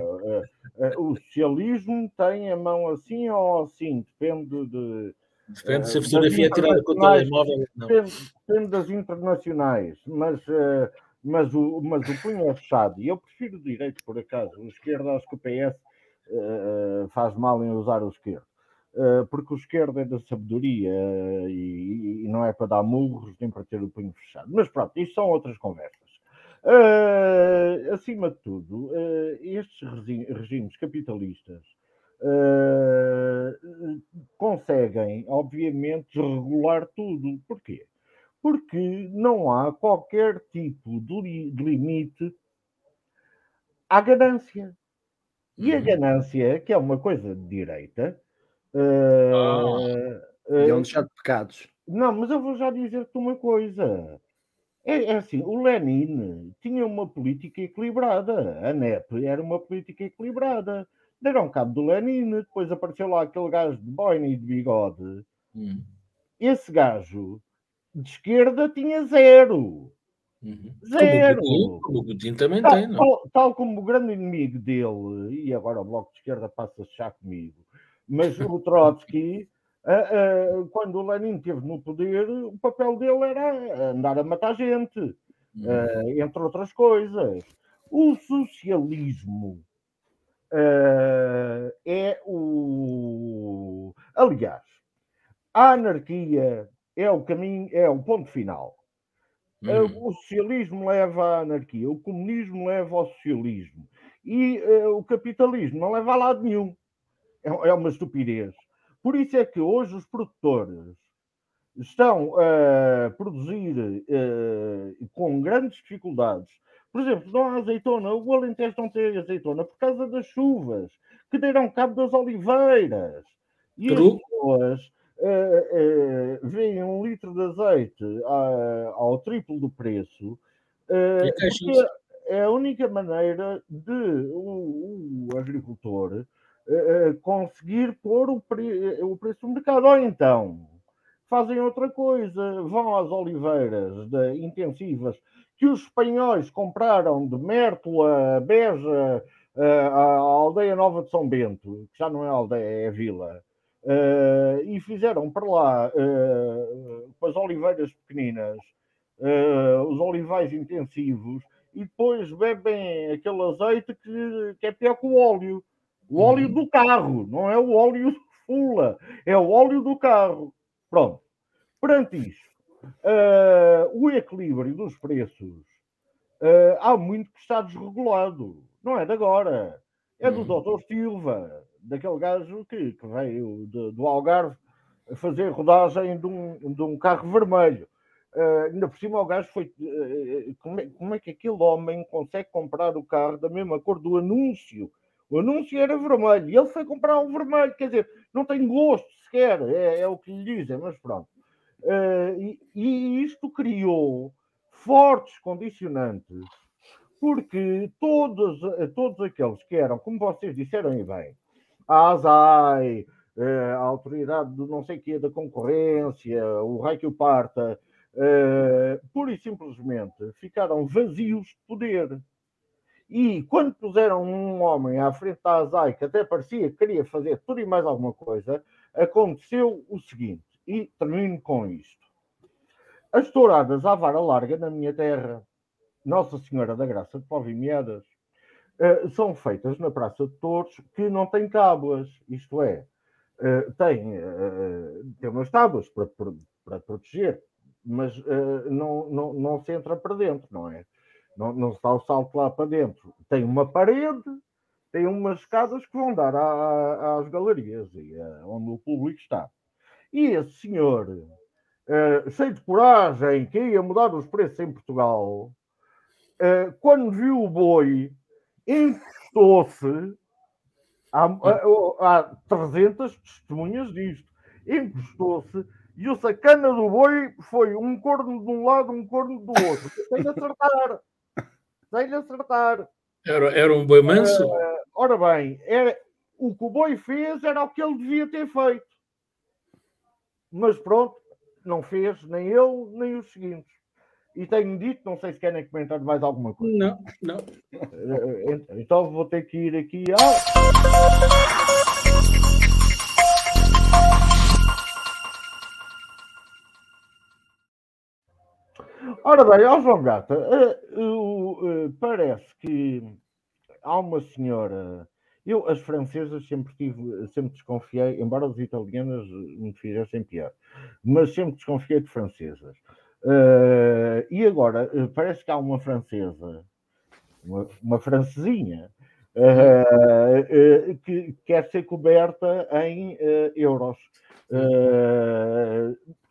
o socialismo tem a mão assim ou assim, depende de. Depende se a fotografia é tirada com o telemóvel. Depende, depende das internacionais, mas mas o, mas o punho é fechado. E eu prefiro o direito, por acaso. O esquerdo, acho que o PS uh, eh, eh, faz mal em usar o esquerdo. Uh, porque o esquerdo é da sabedoria uh, e, e, não é para dar murros nem para ter o punho fechado. Mas pronto, isto são outras conversas. Acima de tudo, estes regimes capitalistas conseguem, obviamente, regular tudo. Porquê? Porque não há qualquer tipo de, limite à ganância. E a uhum. ganância, que é uma coisa de direita. Uh, oh, uh, e é um de pecados. Não, mas eu vou já dizer-te uma coisa. É, é, assim, o Lenin tinha uma política equilibrada. A NEP era uma política equilibrada. Deram cabo do Lenin, depois apareceu lá aquele gajo de boina e de bigode. Hum. Esse gajo de esquerda tinha zero. Uhum. Zero. Como o Putin, também tal, tem, não? Tal, tal, como o grande inimigo dele, e agora o Bloco de Esquerda passa-se já comigo, mas o Trotsky, uh, uh, quando o Lenin esteve no poder, o papel dele era andar a matar gente, uh, entre outras coisas. O socialismo é o. Aliás, a anarquia é o caminho, é o ponto final. Uhum. O socialismo leva à anarquia, o comunismo leva ao socialismo e uh, o capitalismo não leva a lado nenhum. É, é, uma estupidez. Por isso é que hoje os produtores estão a produzir uh, com grandes dificuldades. Por exemplo, não há azeitona, o Alentejo não tem azeitona por causa das chuvas que deram cabo das oliveiras. E Peru? as pessoas uh, uh, veem um litro de azeite uh, ao triplo do preço, uh, é a única maneira de o, o agricultor conseguir pôr o, pre, o preço do mercado. Ou então fazem outra coisa, vão às oliveiras de, intensivas que os espanhóis compraram de Mértola, Beja, a aldeia Nova de São Bento, que já não é aldeia, é vila, Uh, e fizeram para lá, uh, com as oliveiras pequeninas, uh, os olivais intensivos, e depois bebem aquele azeite que, que é pior que o óleo. O óleo uhum. do carro, não é o óleo fula, é o óleo do carro. Pronto. Perante isto, o equilíbrio dos preços há muito que está desregulado. Não é de agora. é do uhum. Dr. Silva, daquele gajo que, que veio de, do Algarve fazer rodagem de um, de um carro vermelho. Uh, ainda por cima o gajo foi. Uh, como, é, como é que aquele homem consegue comprar o carro da mesma cor do anúncio? O anúncio era vermelho e ele foi comprar o vermelho, quer dizer, não tem gosto sequer, é, é o que lhe dizem, mas pronto. Uh, e, e, isto criou fortes condicionantes, porque todos, todos aqueles que eram, como vocês disseram bem, a ASAI, a autoridade do não sei que da concorrência, o rei que o parta, uh, pura e simplesmente ficaram vazios de poder. E quando puseram um homem à frente da ASAI que até parecia que queria fazer tudo e mais alguma coisa, aconteceu o seguinte, e termino com isto. As touradas à vara larga na minha terra, Nossa Senhora da Graça de Povimiadas, uh, são feitas na Praça de Touros que não tem tábuas, isto é, uh, tem, uh, tem umas tábuas para, para, proteger, mas não, não, não se entra para dentro, não é? Não, não se dá o salto lá para dentro. Tem uma parede, tem umas escadas que vão dar à, às galerias e onde o público está. E esse senhor, cheio de coragem, que ia mudar os preços em Portugal, quando viu o boi, encostou-se. Há, há, há 300 testemunhas disto. Encostou-se e o sacana do boi foi um corno de um lado, um corno do outro. Tem de acertar. Tem de acertar. Era, era um boi manso? Uh, ora bem, era, o que o boi fez era o que ele devia ter feito. Mas pronto, não fez nem ele, nem os seguintes. E tenho dito, não sei se querem comentar mais alguma coisa. Não, não. Uh, então vou ter que ir aqui ao. Ora bem, ó João Gata, uh, parece que há uma senhora. Eu, as francesas, sempre tive, sempre desconfiei, embora as italianas me fizessem pior, mas sempre desconfiei de francesas. E agora, parece que há uma francesa, uma, uma francesinha, que quer ser coberta em euros.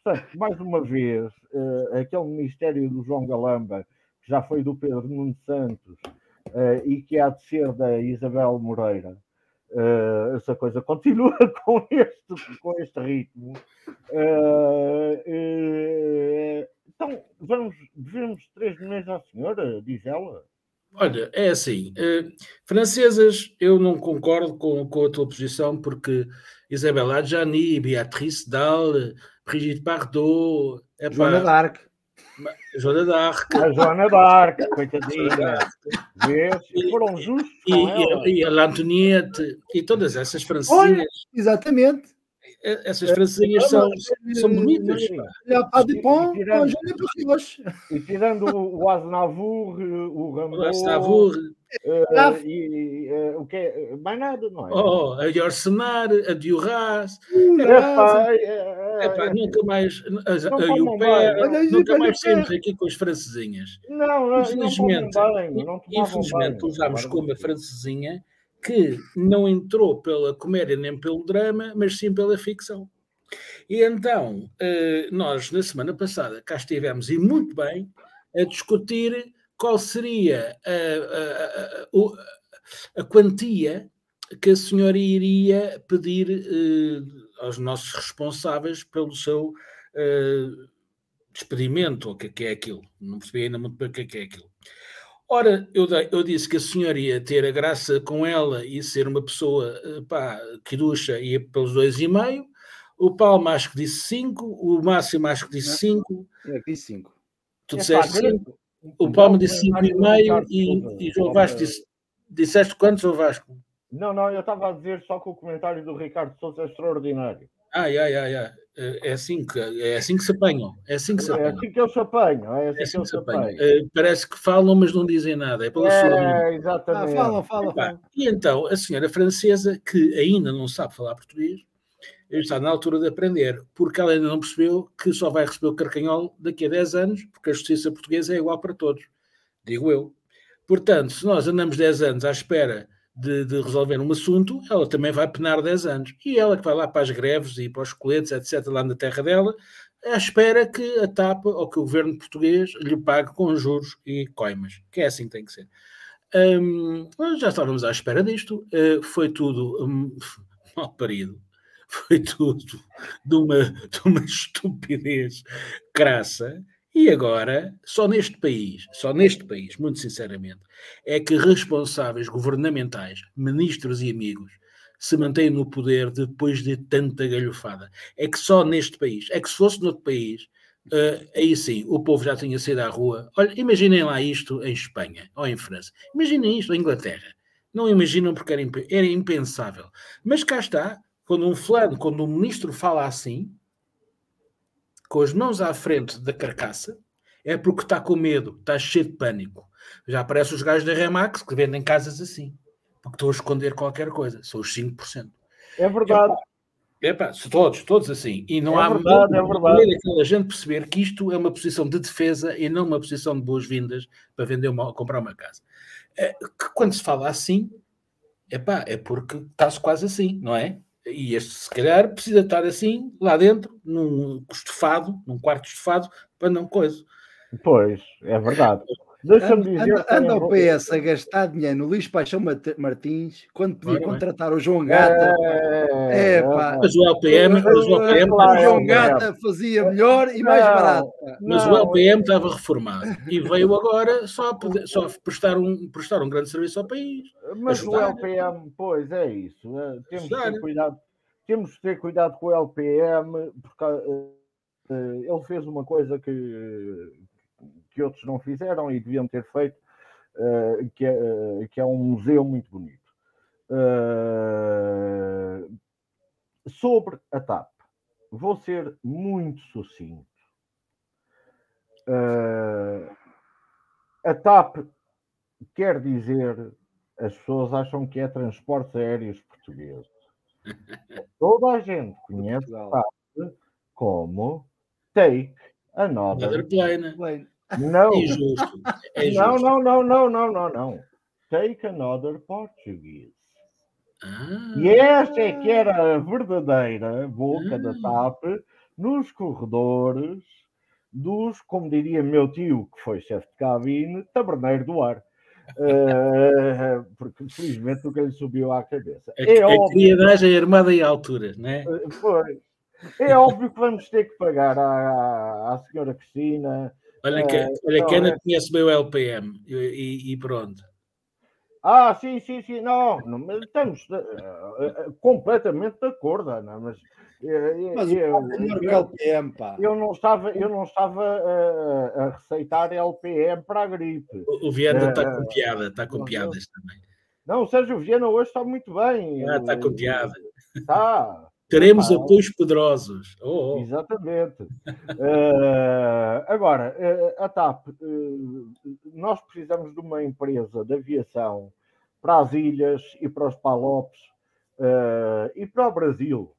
Portanto, mais uma vez, uh, aquele ministério do João Galamba, que já foi do Pedro Nuno Santos uh, e que há de ser da Isabel Moreira, uh, essa coisa continua com este, com este ritmo. Então, vamos, devemos 3 milhões à senhora, diz ela. Olha, é assim, francesas, eu não concordo com, com a tua posição, porque Isabel Adjani, Beatrice Dalle, Brigitte Bardot, é Joana d'Arc. Joana d'Arc. A Joana d'Arc, coitadinha. Vês? Foram justos. E, e, e, a L'Antoniette e todas essas francesinhas. exatamente. Essas francesinhas são, são bonitas. E tirando o Aznavour, o Rambo, o Aznavour, Uh, e uh, o que é? Mais nada, não é? Oh, a Yorsenar, a Diorras, é, nunca mais a, a Iupé, nunca mais saímos aqui com as francesinhas. Não, não, infelizmente, não bem, não infelizmente usámos como a francesinha que não entrou pela comédia nem pelo drama, mas sim pela ficção. E então, uh, nós na semana passada cá estivemos e muito bem a discutir qual seria a, a, a, a quantia que a senhora iria pedir uh, aos nossos responsáveis pelo seu uh, despedimento, ou o que, é que é aquilo. Não percebi ainda muito bem o que é, que é aquilo. Ora, eu, eu, disse que a senhora ia ter a graça com ela e ser uma pessoa, uh, pá, que ducha, ia pelos dois e meio. O Paulo acho que disse cinco, o Máximo acho que disse cinco. Eu disse cinco. Tu é disseste cinco? O Palma disse 5,5 e, e João Vasco disse. Disseste quantos, João Vasco? Não, não, eu estava a dizer só que o comentário do Ricardo Souza é extraordinário. Ai, ai, ai, ai. É assim que, é assim que se apanham. É assim que se apanham. É assim que eles se apanham. É assim, é assim que, se apanham. Uh, parece que falam, mas não dizem nada. É pela é, sua. Exatamente. Ah, fala, fala, fala. E então, a senhora francesa, que ainda não sabe falar português, está na altura de aprender, porque ela ainda não percebeu que só vai receber o carcanhol daqui a 10 anos, porque a justiça portuguesa é igual para todos, digo eu. Portanto, se nós andamos 10 anos à espera de, de, resolver um assunto, ela também vai penar 10 anos. E ela que vai lá para as greves e para os coletes, etc., lá na terra dela, à espera que a TAP ou que o governo português lhe pague com juros e coimas, que é assim que tem que ser. Um, já estávamos à espera disto, uh, foi tudo um, mal parido, foi tudo de uma, de uma estupidez crassa. E agora, só neste país, só neste país, muito sinceramente, é que responsáveis governamentais, ministros e amigos, se mantêm no poder depois de tanta galhofada. É que só neste país, é que se fosse noutro país, uh, aí sim, o povo já tinha saído à rua. Olha, imaginem lá isto em Espanha ou em França. Imaginem isto em Inglaterra. Não imaginam porque era, imp era impensável. Mas cá está, quando um fulano, quando um ministro fala assim, com as mãos à frente da carcaça, é porque está com medo, está cheio de pânico. Já aparecem os gajos da Remax que vendem casas assim, porque estão a esconder qualquer coisa, são os 5%. É verdade. É pá, todos, todos assim. E não é há verdade, é verdade. aquela gente perceber que isto é uma posição de defesa e não uma posição de boas-vindas para vender uma, comprar uma casa. É, que quando se fala assim, é pá, é porque está-se quase assim, não é? E este, se calhar, precisa estar assim, lá dentro, num estofado, num quarto estofado, para não coisa. Pois, é verdade. Deixa-me dizer. Anda, anda o PS a gastar dinheiro no Luís Paixão Martins quando podia contratar o João Gata. É, é pá. Mas o LPM, mas o, LPM o João Gata fazia melhor e mais barato. Mas o LPM estava reformado e veio agora só, só prestar, um, prestar um grande serviço ao país. Mas ajudar. o LPM, pois é isso. É, temos que ter cuidado. Temos que ter cuidado com o LPM, porque uh, ele fez uma coisa que, que outros não fizeram e deviam ter feito, uh, que, é, uh, que é um museu muito bonito. Uh, sobre a TAP, vou ser muito sucinto. a TAP quer dizer, as pessoas acham que é transportes aéreos portugueses. Toda a gente conhece a TAP como Take Another Plane. Não. Injusto. É não, não, não, não, não, não, não. Take another Portuguese. Ah. E esta é que era a verdadeira boca ah. da TAP nos corredores dos, como diria meu tio, que foi chefe de cabine, taberneiro do ar. Uh, porque felizmente nunca lhe subiu à cabeça. A, é a óbvio, criadagem armada em alturas, né? Foi. É óbvio que vamos ter que pagar à, à senhora Cristina Olha que, é, olha que Ana conhece bem o LPM e, e, pronto. Ah, sim, sim, sim, não, não estamos uh, completamente de acordo, Ana, mas, uh, mas eu, eu, LPM, pá. eu não estava, eu não estava uh, a receitar LPM para a gripe. O, o Viana está com piada, está com piadas também. Não, o Sérgio Viana hoje está muito bem. Ah, está com piada. Está. Teremos ah, apoios poderosos. Oh, oh. Exatamente. uh, agora, uh, a TAP, uh, nós precisamos de uma empresa de aviação para as ilhas e para os Palopes e para o Brasil,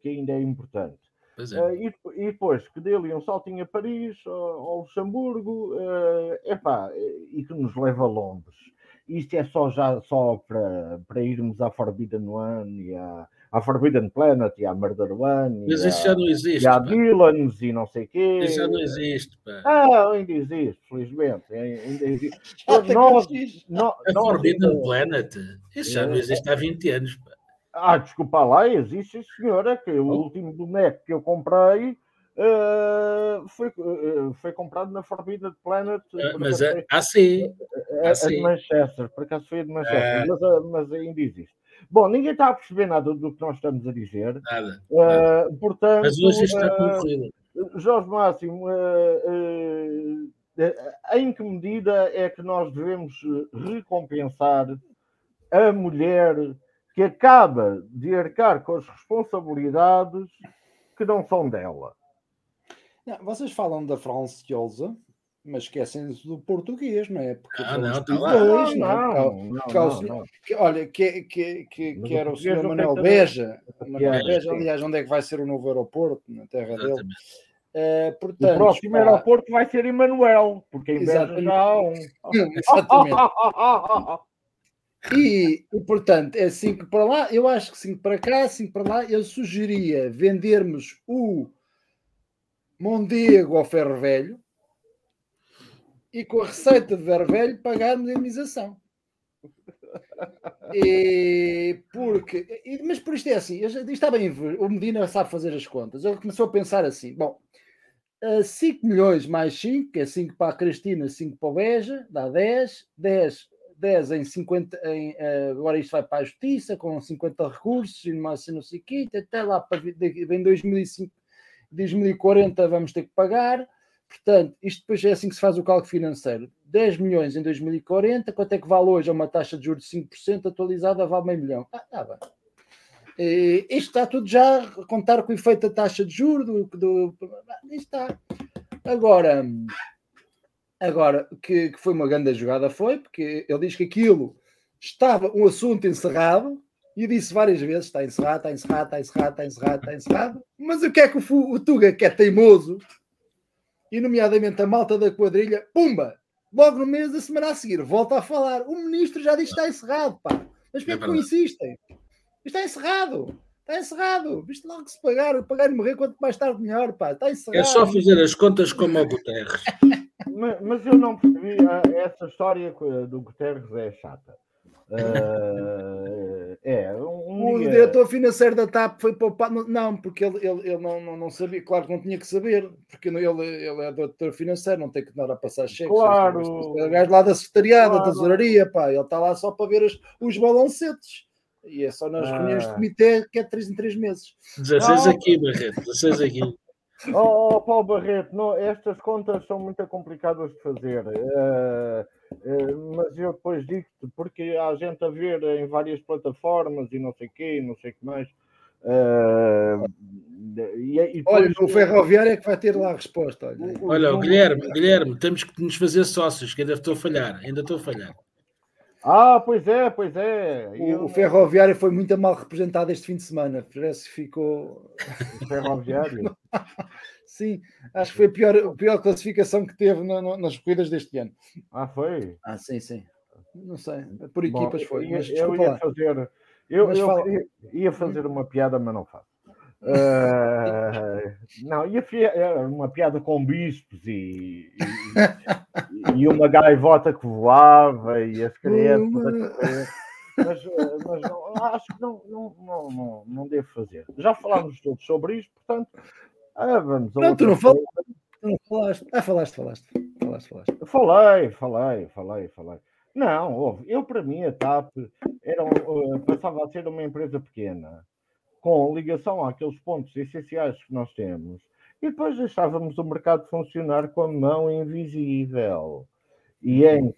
que ainda é importante. É. E, e, depois que dele um saltinho a Paris, ao Luxemburgo, epá, e que nos leva a Londres. Isto é só já só para, para irmos à Forbidden One e à à Forbidden Planet e à Murder One. Mas isso já não existe. E à Dylans e não sei o quê. Isso já não existe. Pá. Ah, ainda existe, felizmente. Ainda existe. Ah, nós, nós, a nós, Forbidden nós, Planet, isso já não existe há 20 anos. Pá. Ah, desculpa lá, existe, senhora, que o oh. último boneco que eu comprei. Uh, foi, uh, foi comprado na Forbidden Planet. Uh, mas a, AC, a, a, de Manchester, por acaso foi a de Manchester, mas, mas ainda existe. Bom, ninguém está a perceber nada do que nós estamos a dizer. Nada. Uh, Portanto, Mas hoje está uh, Jorge Máximo, uh, em que medida é que nós devemos recompensar a mulher que acaba de arcar com as responsabilidades que não são dela? Não, vocês falam da Franciosa, mas esquecem-se do português, não é? Porque ah, não, tá lá. Dois, não, não, não, não, não, Que, olha, que, que, que, que era o senhor Manuel Beja, Manuel Beja, aliás, onde é que vai ser o novo aeroporto, na terra dele. Uh, portanto, o próximo pá... aeroporto vai ser Emanuel, porque em Beja já há um. Exatamente. E, e, portanto, é 5 para lá, eu acho que 5 para cá, 5 para lá. Eu sugeria vendermos o Mondego ao Ferro Velho e com a receita de Ferro Velho pagarmos a indenização. E, porque, e, mas por isto é assim, isto está bem, o Medina sabe fazer as contas. Ele começou a pensar assim: bom, 5 milhões mais 5, que é 5 para a Cristina, 5 para o Beja, dá 10, 10 10 em 50, em, uh, agora isto vai para a justiça com 50 recursos e não sei o quê, até lá para em 2005, 2040 vamos ter que pagar. Portanto, isto depois é assim que se faz o cálculo financeiro. 10 milhões em 2040, quanto é que vale hoje a uma taxa de juros de 5% atualizada? Vale meio milhão. Ah, tá bem. E, isto está tudo já a contar com o efeito da taxa de juros. Do, do, está. Agora, Agora, que, que foi uma grande jogada foi, porque ele diz que aquilo estava um assunto encerrado, e disse várias vezes: está encerrado, está encerrado, está encerrado, está encerrado, está encerrado. Mas o que é que o, o Tuga, que é teimoso, e nomeadamente a malta da quadrilha, pumba! Logo no mês da semana a seguir, volta a falar. O ministro já disse que está encerrado, pá. Mas porquê é que não insistem? Está encerrado. Está encerrado. Viste logo que se pagar, pagar e morrer quanto mais tarde melhor, pá. Está encerrado. É só fazer as contas como o Guterres. mas, mas, eu não percebi ah, essa história do Guterres é chata. Uh, é, o diretor financeiro da TAP foi poupado. Não, porque ele, ele, ele não, não, não, sabia, claro que não tinha que saber, porque ele, ele é diretor financeiro, não tem que andar a passar cheques. Claro. É o gajo lá da secretariada, claro. da tesouraria, pá, ele está lá só para ver os, os balancetes. E é só nas ah. reuniões de comitê que é de 3 em 3 meses. 16 não. aqui, Barreto, 16 aqui. Oh, oh, Paulo Barreto, não, estas contas são muito complicadas de fazer, uh, mas eu depois digo-te, porque há gente a ver em várias plataformas e não sei o quê, e não sei o que mais. Uh, e, e depois... Olha, o ferroviário é que vai ter lá a resposta. Olha, olha o Guilherme, Guilherme, temos que nos fazer sócios, que ainda estou a falhar, ainda estou a falhar. Ah, pois é, pois é. O, eu... o Ferroviário foi muito mal representado este fim de semana. Parece que ficou. O Ferroviário? Sim, acho que foi a pior, a pior classificação que teve no, no, nas corridas deste ano. Ah, foi? Ah, sim, sim. Não sei, por equipas Bom, foi. Mas, eu ia fazer. Eu, eu fala... ia fazer uma piada, mas não faço. Uh, não, ia uma piada com bispos e, e, e, uma gaivota que voava e as crianças. Mas, mas não, acho que não, não, não, não, não devo fazer. Já falámos todos sobre isto, portanto, ah, vamos a Não, tu não, falaste, não falaste. Ah, falaste, falaste. Falaste, falaste. Falei, falei, falei, falei. Não, eu para mim a TAP era, passava a ser uma empresa pequena com ligação àqueles pontos essenciais que nós temos, e depois deixávamos o mercado funcionar com a mão invisível. E em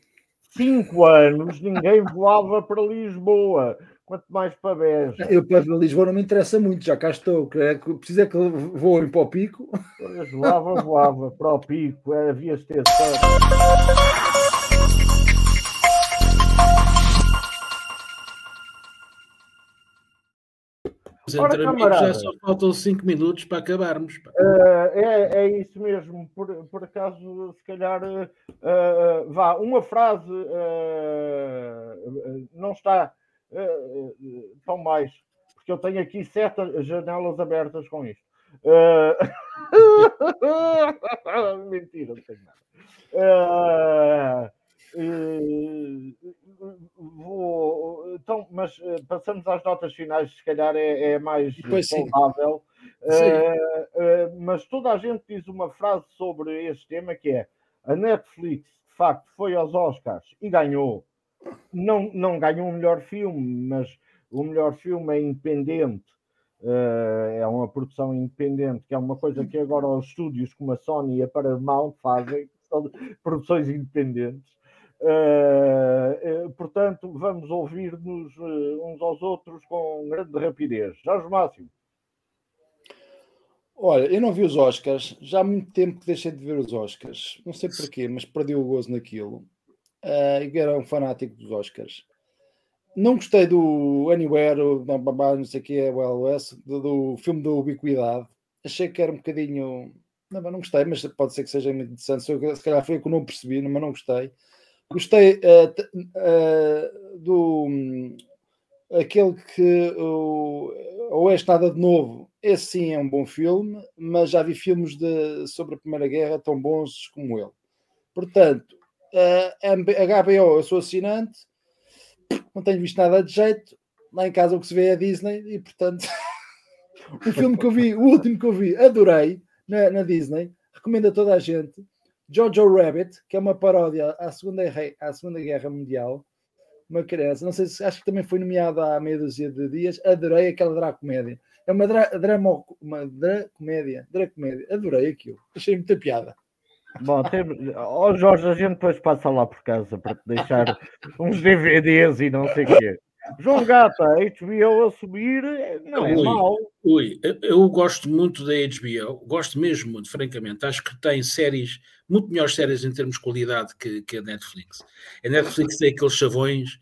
cinco anos ninguém voava para Lisboa, quanto mais para Beja. Eu para Lisboa não me interessa muito, já cá estou. É precisa que voem para o pico. Voava, voava para o pico, havia extensão. Ora, entre amigos já só faltam 5 minutos para acabarmos. Uh, é, é isso mesmo. Por, por acaso, se calhar, uh, vá, uma frase uh, não está tão mais, porque eu tenho aqui sete janelas abertas com isto. Mentira, não tenho nada. Uh, vou, então, mas uh, passamos às notas finais, se calhar é, é mais saudável. Uh, mas toda a gente diz uma frase sobre este tema que é a Netflix, de facto, foi aos Oscars e ganhou. Não, não ganhou o melhor filme, mas o melhor filme é independente. é uma produção independente, que é uma coisa que agora os estúdios como a Sony e a Paramount fazem, são produções independentes. Uh, uh, portanto, vamos ouvir-nos uh, uns aos outros com grande rapidez. Jorge Máximo. Olha, eu não vi os Oscars, já há muito tempo que deixei de ver os Oscars, não sei porquê, mas perdi o gozo naquilo. Uh, era um fanático dos Oscars. Não gostei do Anywhere, não sei o que é, well, do, do filme da Ubiquidade. Achei que era um bocadinho. Não, não gostei, mas pode ser que seja muito interessante. Se calhar foi o que eu não percebi, mas não gostei Gostei uh, uh, do um, aquele que o Oeste Nada de Novo. Esse sim é um bom filme, mas já vi filmes de, sobre a Primeira Guerra tão bons como ele. Portanto, uh, HBO, eu sou assinante, não tenho visto nada de jeito. Lá em casa o que se vê é Disney e, portanto, o filme que eu vi, o último que eu vi, adorei na, na Disney, recomendo a toda a gente. Jojo Rabbit, que é uma paródia à Segunda, à Segunda Guerra Mundial. Uma criança, não sei se acho que também foi nomeada há meia dúzia de dias. Adorei aquela dracomédia. É uma, dra, drama, uma dracomédia, dracomédia. Adorei aquilo. Achei muita piada. Bom, tem... oh, Jorge, a gente depois passa lá por casa para te deixar uns DVDs e não sei o quê. João Gata, HBO a subir, não é ui, mau. Ui, eu gosto muito da HBO, gosto mesmo muito, francamente. Acho que tem séries, muito melhores séries em termos de qualidade que, que a Netflix. A Netflix tem aqueles chavões,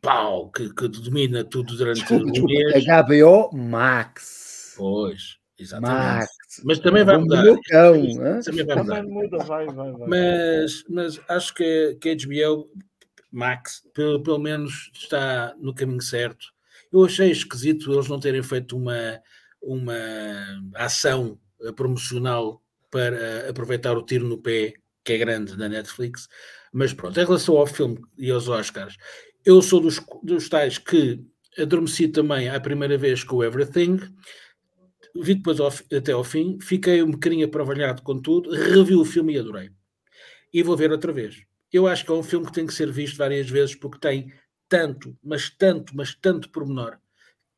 pau, que, que domina tudo durante desculpa, o mês. HBO Max. Pois, exatamente. Max. Mas também vai mudar. Cão, também vai mudar. Muda, vai, vai, vai. Mas, mas acho que, que a HBO Max, pelo, pelo menos está no caminho certo. Eu achei esquisito eles não terem feito uma, uma ação eh, promocional para aproveitar o tiro no pé, que é grande da Netflix. Mas pronto, em relação ao filme e aos Oscars, eu sou dos, dos tais que adormeci também a primeira vez com Everything, vi depois ao, até ao fim, fiquei um bocadinho aprovalhado com tudo, revi o filme e adorei. E vou ver outra vez eu acho que é um filme que tem que ser visto várias vezes porque tem tanto, mas tanto, mas tanto pormenor,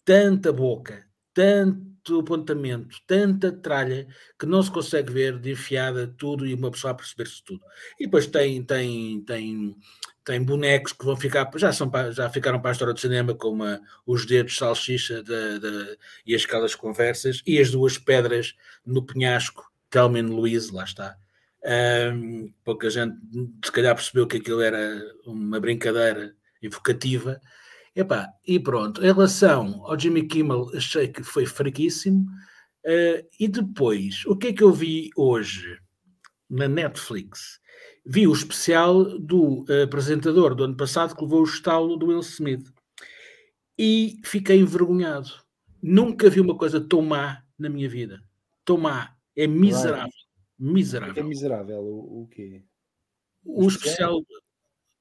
tanta boca, tanto apontamento, tanta tralha que não se consegue ver de enfiada tudo e uma pessoa a perceber-se tudo. E depois tem, tem, tem, tem bonecos que vão ficar, já, são, já ficaram para a história do cinema, como a, os dedos salsicha de, de, e as calas conversas e as duas pedras no penhasco, Telman Luiz, lá está um, pouca gente se calhar percebeu que aquilo era uma brincadeira evocativa. Epá, e pronto, em relação ao Jimmy Kimmel, achei que foi fraquíssimo. Uh, e depois, o que é que eu vi hoje na Netflix? Vi o especial do uh, apresentador do ano passado que levou o estalo do Will Smith e fiquei envergonhado. Nunca vi uma coisa tão má na minha vida. Tão má. É miserável. Miserável. É, miserável o, o quê? O, o especial.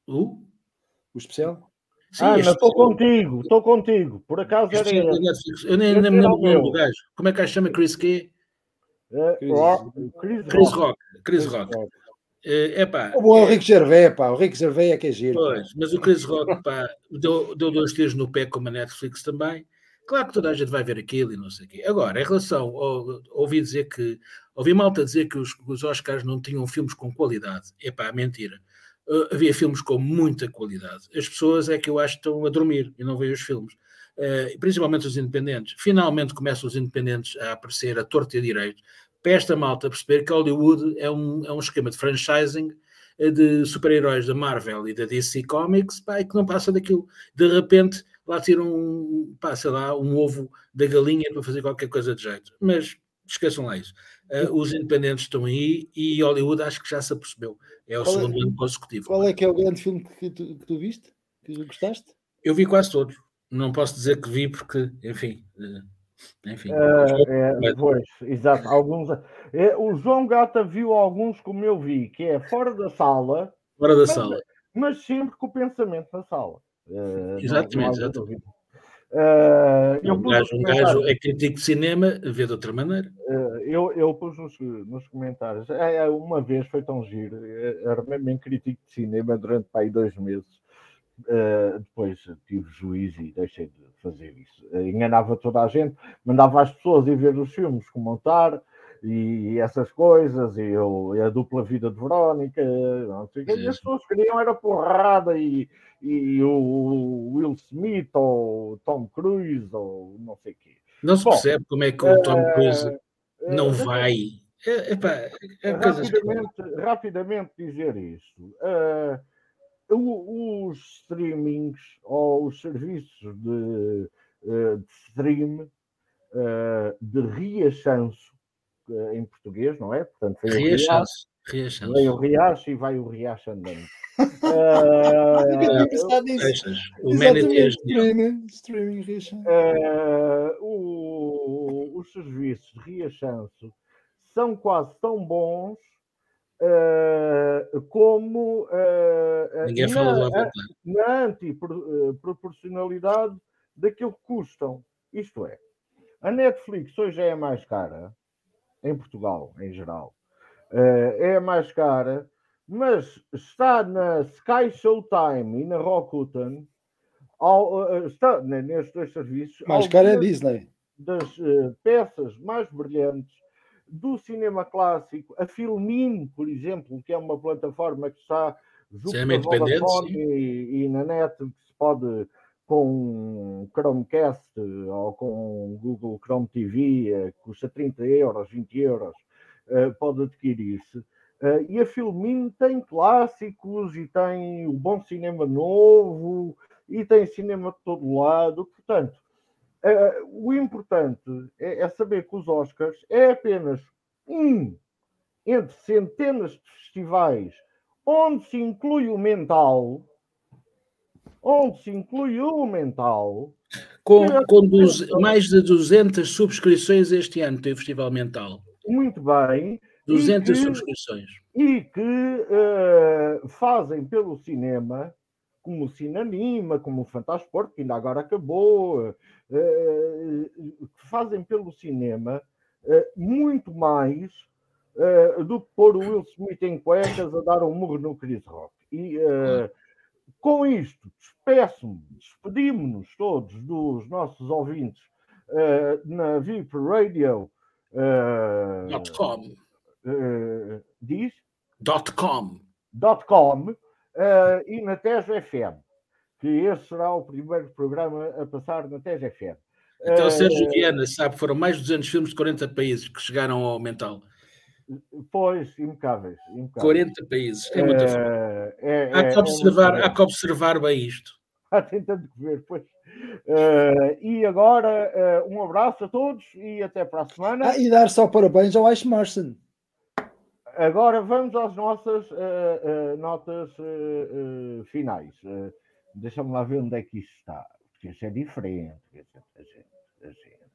O? O especial? Sim, ah, estou contigo, estou contigo. Por acaso era. Eu nem, nem me lembro o nome do gajo. Como é que a chama? Chris quê? É, Chris, Rock. Chris, Chris Rock. Chris Rock. Rock. É, epá, o bom é o Rico Gervais, pá. O Rico Gervais é que é giro. Pois, mas o Chris Rock, pá, deu, deu dois tiros no pé como a Netflix também. Claro que toda a gente vai ver aquilo e não sei o quê. Agora, em relação ao, ouvi dizer que ouvi malta dizer que os, os Oscars não tinham filmes com qualidade. É pá, mentira. Uh, havia filmes com muita qualidade. As pessoas é que eu acho que estão a dormir e não veem os filmes. Uh, principalmente os independentes. Finalmente começam os independentes a aparecer a torto e a direito, para esta malta perceber que Hollywood é um, é um esquema de franchising uh, de super-heróis da Marvel e da DC Comics, pá, e que não passa daquilo. De repente lá tiram, um, pá, sei lá, um ovo da galinha para fazer qualquer coisa de jeito. Mas esqueçam lá isso. Uh, os independentes estão aí e Hollywood acho que já se apercebeu. É o qual segundo é, ano consecutivo. Qual é que é o grande filme que tu, que tu viste? Que gostaste? Eu vi quase todos. Não posso dizer que vi porque, enfim. Uh, enfim. Uh, é, pois, exato. Alguns, é, o João Gata viu alguns como eu vi, que é fora da sala. Fora da mas, sala. Mas sempre com o pensamento na sala. Uh, exatamente, exatamente. Uh, um, gajo, um gajo é crítico de cinema, vê de outra maneira. Uh, eu, eu pus nos, nos comentários, é, é, uma vez foi tão giro, era mesmo crítico de cinema durante aí dois meses. Uh, depois tive juízo e deixei de fazer isso. enganava toda a gente, mandava as pessoas ir ver os filmes, comentar, e essas coisas, e, eu, e a dupla vida de Verónica, não sei e as pessoas queriam era porrada e, e o Will Smith ou Tom Cruise ou não sei o quê. Não se Bom, percebe como é que o Tom eh, Cruise uh, não uh, vai. É, é rapidamente, que... rapidamente dizer isto. Os streamings ou os serviços de, de stream de reachanço em português, não é? Portanto, foi Riachanço. Riachanço. Vem o riacho e vai o riacho andando. Nunca Eh, tinha pensado nisso. Seixas. O Manatee é streaming, streaming. Eh, o- os serviços de Riachanço são quase tão bons eh, como eh, Ninguém na, na antiproporcionalidade daquilo que custam. Isto é, a Netflix hoje é a mais cara, em Portugal, em geral. Eh, é a mais cara, mas está na Sky Showtime e na Rakuten, ao, eh, está ne- nestes dois serviços. Mais cara é Disney. das eh, peças mais brilhantes do cinema clássico, a Filmin, por exemplo, que é uma plataforma que está junto Vodafone sim. e, e na net que se pode com Chromecast ou com Google Chrome TV, eh, custa 30 euros, 20 euros, eh, pode adquirir-se. Eh, E a Filmin tem clássicos e tem o bom cinema novo e tem cinema de todo lado, portanto, o importante é, é saber que os Oscars é apenas um entre centenas de festivais onde se inclui o mental, onde se inclui o mental, Com, com duze- mais de 200 subscrições este ano tem o Festival Mental. muito bem, 200 que- subscrições. e que eh, fazem pelo cinema, como o Cinanima, como o Fantasporto, que ainda agora acabou, que fazem pelo cinema eh, muito mais do que pôr o Will Smith em cuecas a dar um murro no Chris Rock. E eh, com isto, despeço-me, despedimos-nos todos dos nossos ouvintes eh, na VIP Radio. Dot .com. eh, diz Dot .com. .com eh, e na Tejo FM, que esse será o primeiro programa a passar na Tejo FM. Então, Sérgio Viana, sabe, foram mais de 200 filmes de 40 países que chegaram ao Mental. Pois, impecáveis. impecáveis. 40 países. É muita. Eh, é- Há é- que, é observar, muito há que observar bem isto. Há que ver, pois. Eh, e agora, eh, um abraço a todos e até para a semana. Ah, e dar só parabéns ao Ash Marson. Agora vamos às nossas eh, notas finais. Deixa-me lá ver onde é que isto está, porque isso é diferente. quer dizer, a gente- a gente.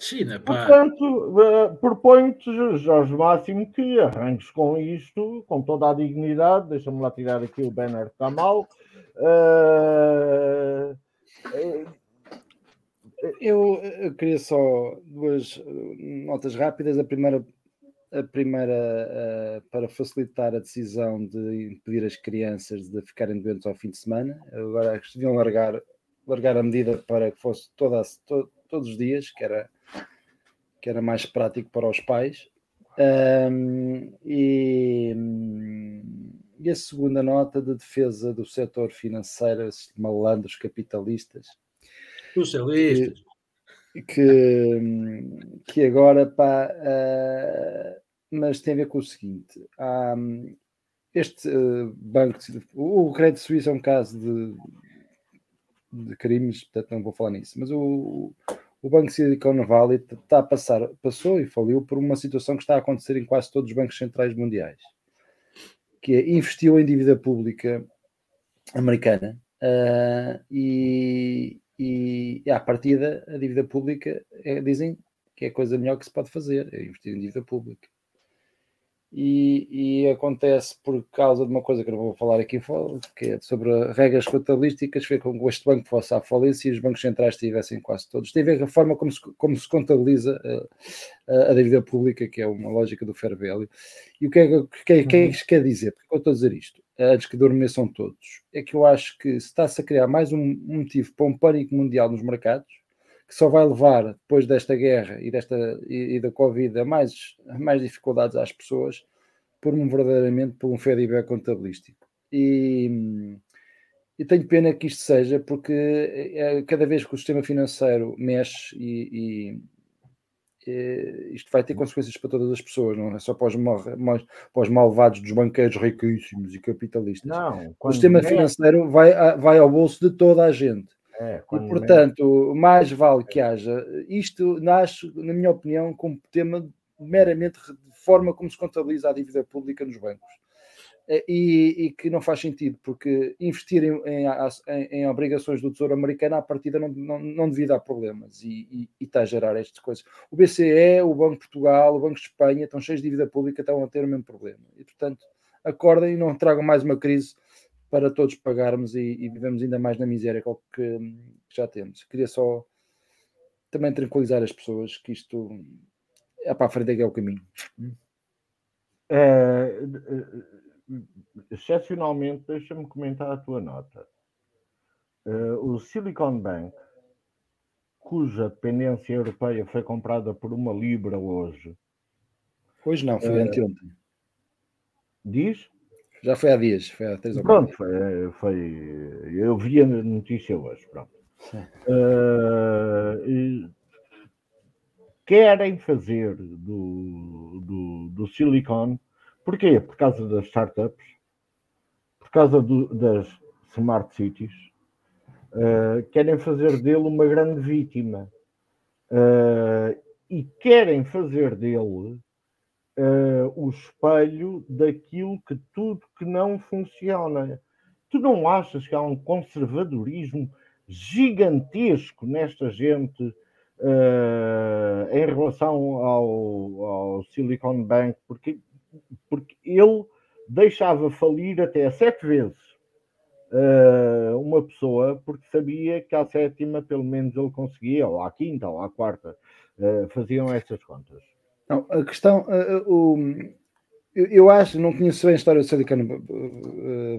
China, pá. Portanto, eh, proponho-te, Jorge Máximo, que arranques com isto, com toda a dignidade. Deixa-me lá tirar aqui o banner que está mal. Eh, Eu, eu queria só duas notas rápidas. A primeira, a primeira eh, para facilitar a decisão de impedir as crianças de ficarem doentes ao fim de semana. Agora acho que deviam largar, largar a medida para que fosse toda, to- todos os dias, que era, que era mais prático para os pais. Ahm, e, e a segunda nota de defesa do setor financeiro, esses malandros capitalistas, Socialistas. que, que agora pá, ah, mas tem a ver com o seguinte: há, este ah, banco, o Crédito Suíço é um caso de, de crimes, portanto não vou falar nisso, mas o, o Banco Silicon Valley está a passar, passou e faliu por uma situação que está a acontecer em quase todos os bancos centrais mundiais, que é investiu em dívida pública americana ah, e, e, e à partida a dívida pública é- dizem que é a coisa melhor que se pode fazer, é investir em dívida pública. E, e acontece por causa de uma coisa que eu não vou falar aqui, que é sobre regras contabilísticas, foi com que este banco fosse à falência e os bancos centrais tivessem quase todos. Tem a ver a forma como se, como se contabiliza eh, a, a dívida pública, que é uma lógica do fair value. E o que é que, que, é- que é que isto quer dizer? Porque eu estou a dizer isto, antes que adormeçam todos, é que eu acho que se está-se a criar mais um, um motivo para um pânico mundial nos mercados, que só vai levar, depois desta guerra e, desta, e, e da Covid, a mais, a mais dificuldades às pessoas, por um verdadeiramente por um feedback contabilístico. E, e tenho pena que isto seja, porque é, cada vez que o sistema financeiro mexe e, e, é, isto vai ter consequências para todas as pessoas, não é só para os, para os malvados dos banqueiros riquíssimos e capitalistas. não, O sistema mexe, financeiro vai, vai ao bolso de toda a gente. É, e, portanto, mais vale que haja. Isto nasce, na minha opinião, como tema meramente de forma como se contabiliza a dívida pública nos bancos. Eh, e, e, que não faz sentido, porque investir em, em, em, obrigações do Tesouro Americano à partida não, não, não devia dar problemas e, e, e, está a gerar estas coisas. O BCE, o Banco de Portugal, o Banco de Espanha estão cheios de dívida pública, estão a ter o mesmo problema. E, portanto, acordem e não tragam mais uma crise para todos pagarmos e, e vivemos ainda mais na miséria que, que já temos. Queria só também tranquilizar as pessoas que isto é para a frente é que é o caminho. É, excepcionalmente, deixa-me comentar a tua nota. Uh, o Silicon Bank, cuja dependência europeia foi comprada por uma libra hoje. Hoje não, foi uh, anteontem. Diz? Já foi há dias, foi há três ou Pronto, foi, foi, eu vi a notícia hoje. Pronto. Uh, querem fazer do, do, do Silicon Porquê? Por causa das startups, por causa do, das smart cities, uh, querem fazer dele uma grande vítima uh, e querem fazer dele uh, o espelho daquilo que tudo que não funciona. Tu não achas que há um conservadorismo gigantesco nesta gente em relação ao, ao Silicon Bank? Porque porque ele deixava falir até sete vezes uh, uma pessoa, porque sabia que à sétima, pelo menos, ele conseguia, ou à quinta, ou à quarta, uh, faziam estas contas. Não, a questão, uh, o, eu, eu, acho, não conheço bem a história do Silicon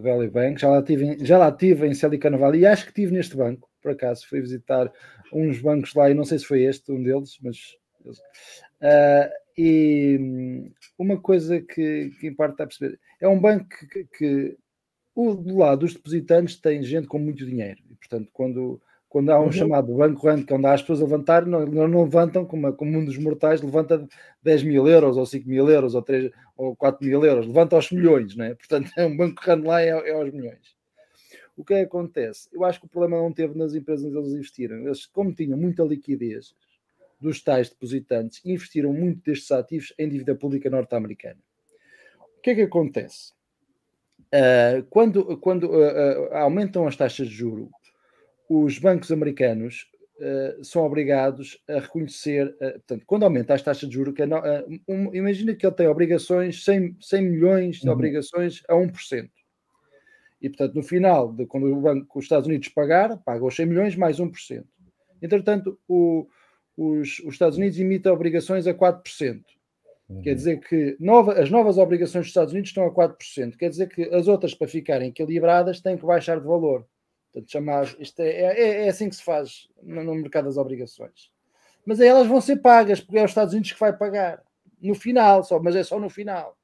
Valley Bank, já lá, tive, já lá tive em Silicon Valley e acho que tive neste banco, por acaso, fui visitar uns bancos lá e não sei se foi este, um deles, mas. Uh, e hum, uma coisa que, que importa a perceber é um banco que, que o, do lado dos depositantes tem gente com muito dinheiro. E, portanto, quando, quando há um uhum. chamado banco rent, quando há as pessoas a levantar, não, não levantam como, como um dos mortais levanta 10 mil euros, ou 5 mil euros, ou, 3, ou 4 mil euros, levanta aos milhões, não é? Portanto, é um banco rent lá é, é aos milhões. O que é que acontece? Eu acho que o problema não teve nas empresas onde eles investiram. Eles, como tinham muita liquidez, dos tais depositantes investiram muito destes ativos em dívida pública norte-americana. O que é que acontece? Uh, quando quando uh, uh, aumentam as taxas de juro, os bancos americanos são obrigados a reconhecer, portanto, quando aumenta as taxas de juro, que é, um, imagina que ele tem obrigações, 100, 100 milhões de uhum. obrigações a 1%. E, portanto, no final, de, quando o banco, os Estados Unidos pagar, paga os 100 milhões mais 1%. Entretanto, o, os, os Estados Unidos emitem obrigações a 4%. Uhum. Quer dizer que nova, as novas obrigações dos Estados Unidos estão a 4%. Quer dizer que as outras, para ficarem equilibradas, têm que baixar de valor. Portanto, chamar, isto é, é, é assim que se faz no, no, mercado das obrigações. Mas aí elas vão ser pagas, porque é os Estados Unidos que vai pagar. No final, só, mas é só no final.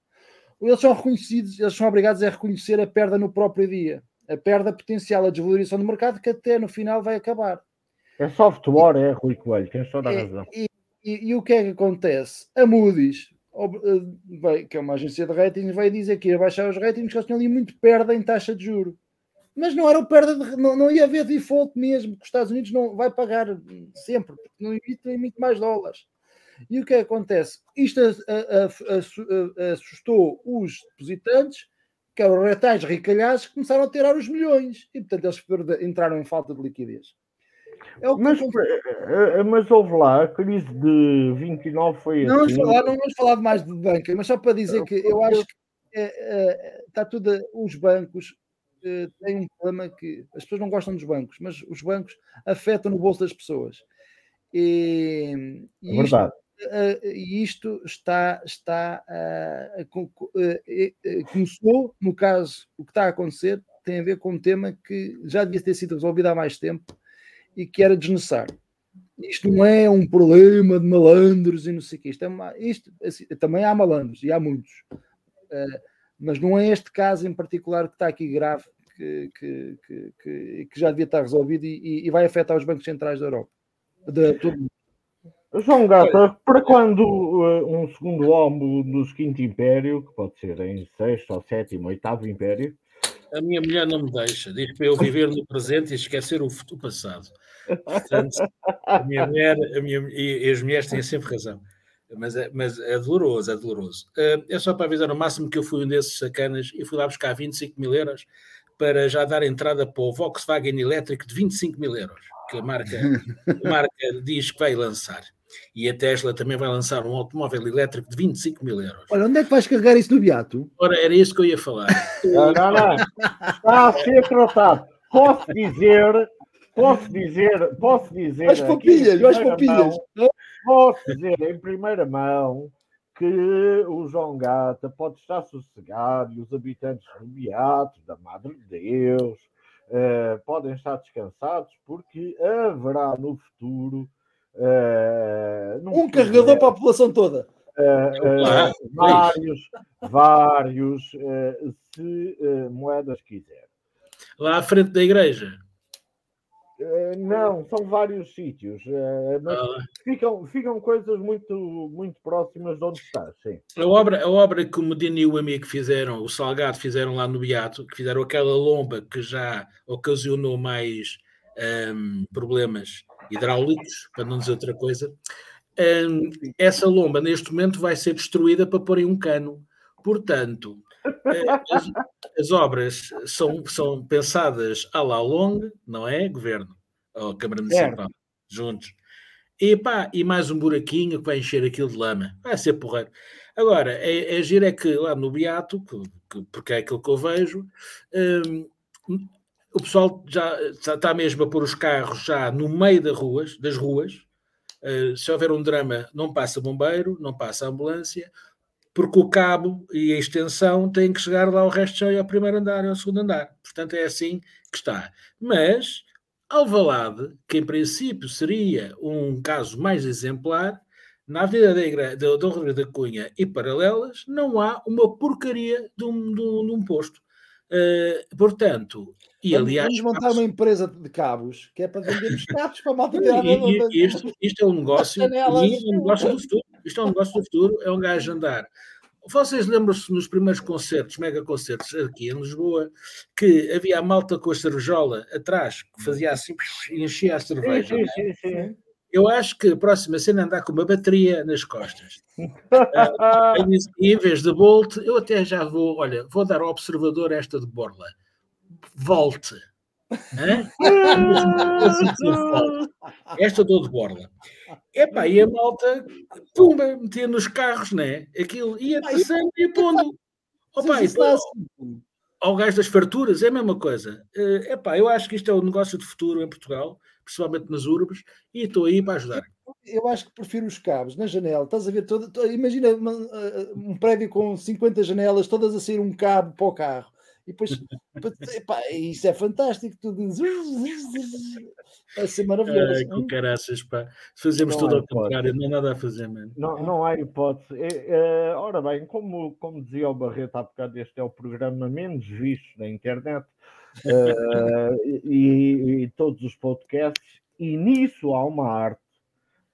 Eles são reconhecidos, eles são obrigados a reconhecer a perda no próprio dia. A perda potencial, a desvalorização do mercado, que até no final vai acabar. É software, é Rui Coelho, tens toda a é, razão. E, e, e, o que é que acontece? A Moody's, eh, que é uma agência de ratings, vai dizer que ia baixar os ratings, que eles tinham ali muito perda em taxa de juro. Mas não era o perda, de, não, não ia haver default mesmo, que os Estados Unidos não vai pagar sempre, porque não emite, emite mais dólares. E o que, é acontece? Isto assustou os depositantes, que eram retais ricalhados, que começaram a tirar os milhões. E, portanto, eles entraram em falta de liquidez. É mas, eh, eh, mas houve lá, a crise de 29 foi não assim. Vamos falar, não vamos falar mais de banca, mas só para dizer que eu acho que é, é, está tudo. Os bancos têm um problema que as pessoas não gostam dos bancos, mas os bancos afetam no bolso das pessoas. E, e é verdade. Isto, e isto está, está a, começou, no caso, o que está a acontecer tem a ver com um tema que já devia ter sido resolvido há mais tempo e que era desnecessário. Isto não é um problema de malandros e não sei o que. Isto, é uma, isto assim, também há malandros e há muitos, uh, mas não é este caso em particular que está aqui grave, que, que, que, que já devia estar resolvido e, e, vai afetar os bancos centrais da Europa. De, todo... João Gata, para quando uh, um segundo homem do quinto império, que pode ser em sexto ou sétimo, oitavo império, A minha mulher não me deixa, diz para eu viver no presente e esquecer o, o passado. Portanto, a minha mulher, a minha, e, e as mulheres têm sempre razão. Mas é, mas é doloroso, é doloroso. Uh, é só para avisar, no máximo que eu fui um desses sacanas e fui lá buscar 25 mil euros para já dar entrada para o Volkswagen elétrico de 25 mil euros, que a marca, a marca diz que vai lançar. E a Tesla também vai lançar um automóvel elétrico de 25 mil euros. Olha, onde é que vais carregar isso no Beato? Ora, era isso que eu ia falar. Não, não, não. Está a ser tratado. Posso dizer, posso dizer, posso dizer. Vais para pilhas, vais para pilhas. Posso dizer em primeira mão que o João Gata pode estar sossegado e os habitantes do Beato, da Madre de Deus, uh, podem estar descansados porque haverá no futuro Uh, um carregador para a população toda. Uh, uh, vários, vários, se moedas quiser. Lá à frente da igreja. Não, são vários sítios, mas ah. ficam, ficam coisas muito, muito próximas de onde estás. Sim. A, obra, a obra que o Medina e o amigo fizeram, o Salgado fizeram lá no Beato, que fizeram aquela lomba que já ocasionou mais um, problemas hidráulicos, para não dizer outra coisa, um, essa lomba neste momento vai ser destruída para pôr em um cano. Portanto, eh, as, as, obras são, são pensadas à la longue, não é? Governo, ou Câmara Municipal, é. juntos. E pá, e mais um buraquinho que vai encher aquilo de lama. Vai ser porreiro. Agora, é, é giro é que lá no Beato, que, que, porque é aquilo que eu vejo, um, o pessoal já está mesmo a pôr os carros já no meio das ruas, das ruas. Uh, se houver um drama, não passa bombeiro, não passa ambulância, porque o cabo e a extensão têm que chegar lá ao resto já ao primeiro andar e ao segundo andar. Portanto, é assim que está. Mas Alvalade, que em princípio seria um caso mais exemplar, na Avenida da Igreja, de Dom Rodrigo da Cunha e paralelas, não há uma porcaria de um, de um, de um posto. Uh, portanto, e aliás, vamos montar uma empresa de cabos que é para vendermos cabos para a malta e, isto, isto é um negócio, é um negócio do futuro. Isto é um negócio do futuro, é um gajo andar. Vocês lembram-se nos primeiros concertos, mega concertos aqui em Lisboa, que havia a malta com a cervejola atrás, que fazia assim, enchia a cerveja. Sim, sim, sim, sim. Eu acho que a próxima cena é andar com uma bateria nas costas. uh, e em vez de Bolt, eu até já vou, olha, vou dar ao observador esta de Borla volte. Esta dor de borla. Epá, e a malta, pumba, metia nos carros, né? Aquilo ia passando e pondo. Opa, e ao gajo das farturas, é a mesma coisa. Uh, epá, eu acho que isto é um negócio de futuro em Portugal, principalmente nas urbes, e estou aí para ajudar. Eu acho que prefiro os cabos na janela. Estás a ver? Todo, imagina uma, uh, um prédio com 50 janelas, todas a sair um cabo para o carro e depois, epá, isso é fantástico. Tudo vai ser maravilhoso. Ai, com caraças, pá. Fazemos não tudo ao contrário, não há nada a fazer, mano. Não, não há hipótese. É, é, ora bem, como, como dizia o Barreto há bocado, este é o programa menos visto na internet uh, e, e, todos os podcasts, e nisso há uma arte.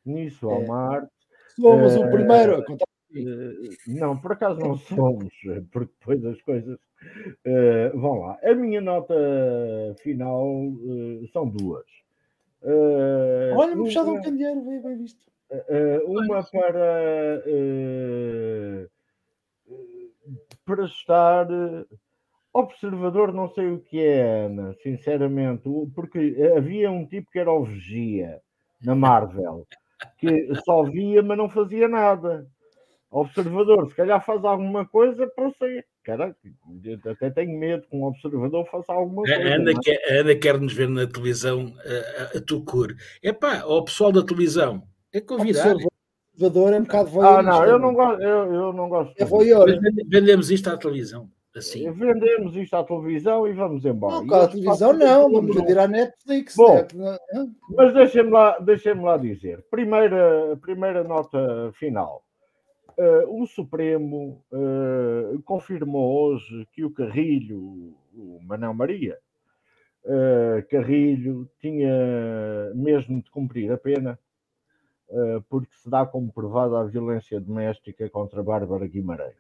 Nisso há é. uma arte. Somos uh, o primeiro a contar. Uh, não, por acaso não somos, porque depois as coisas Uh, vão lá. A minha nota final uh, são duas. Uh, Olha, me puxado um candeeiro, bem, bem visto. uma para para estar observador, não sei o que é, Ana, sinceramente, porque havia um tipo que era o Vigia na Marvel, que só via, mas não fazia nada observador, se calhar faz alguma coisa para sei. Caraca, até tenho medo que um observador faça alguma coisa. A Ana, é? quer, a Ana quer nos ver na televisão a, a, a Tucur. Epá, o pessoal da televisão é convidar. Observador é um bocado voyeur. Ah, não, eu não gosto. Eu, eu não gosto é voyeur. Vendemos isto à televisão. Assim. Vendemos isto à televisão e vamos embora. Não, à televisão não, vamos vender à Netflix. Bom, né? mas deixem-me lá, deixem lá dizer. Primeira, primeira nota final. Uh, o Supremo uh, confirmou hoje que o Carrilho, o Manuel Maria, uh, Carrilho, tinha mesmo de cumprir a pena, porque se dá como provada a violência doméstica contra Bárbara Guimarães.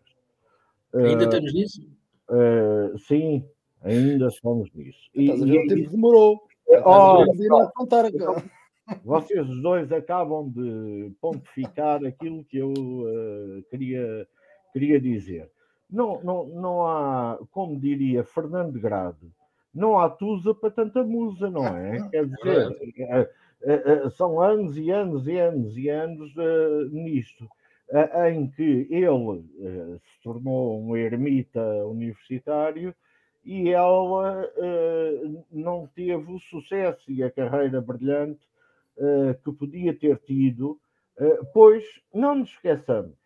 Ainda estamos nisso? sim, Ainda estamos nisso. E, Estás a ver, o tempo demorou. Oh, contar então, vocês dois acabam de pontificar aquilo que eu uh, queria, queria dizer. Não, não, não há, como diria Fernando Grade, não há tusa para tanta musa, não é? Quer dizer, é, é, são anos e anos e anos e anos nisto, em que ele se tornou um ermita universitário e ela não teve o sucesso e a carreira brilhante que podia ter tido, pois não nos esqueçamos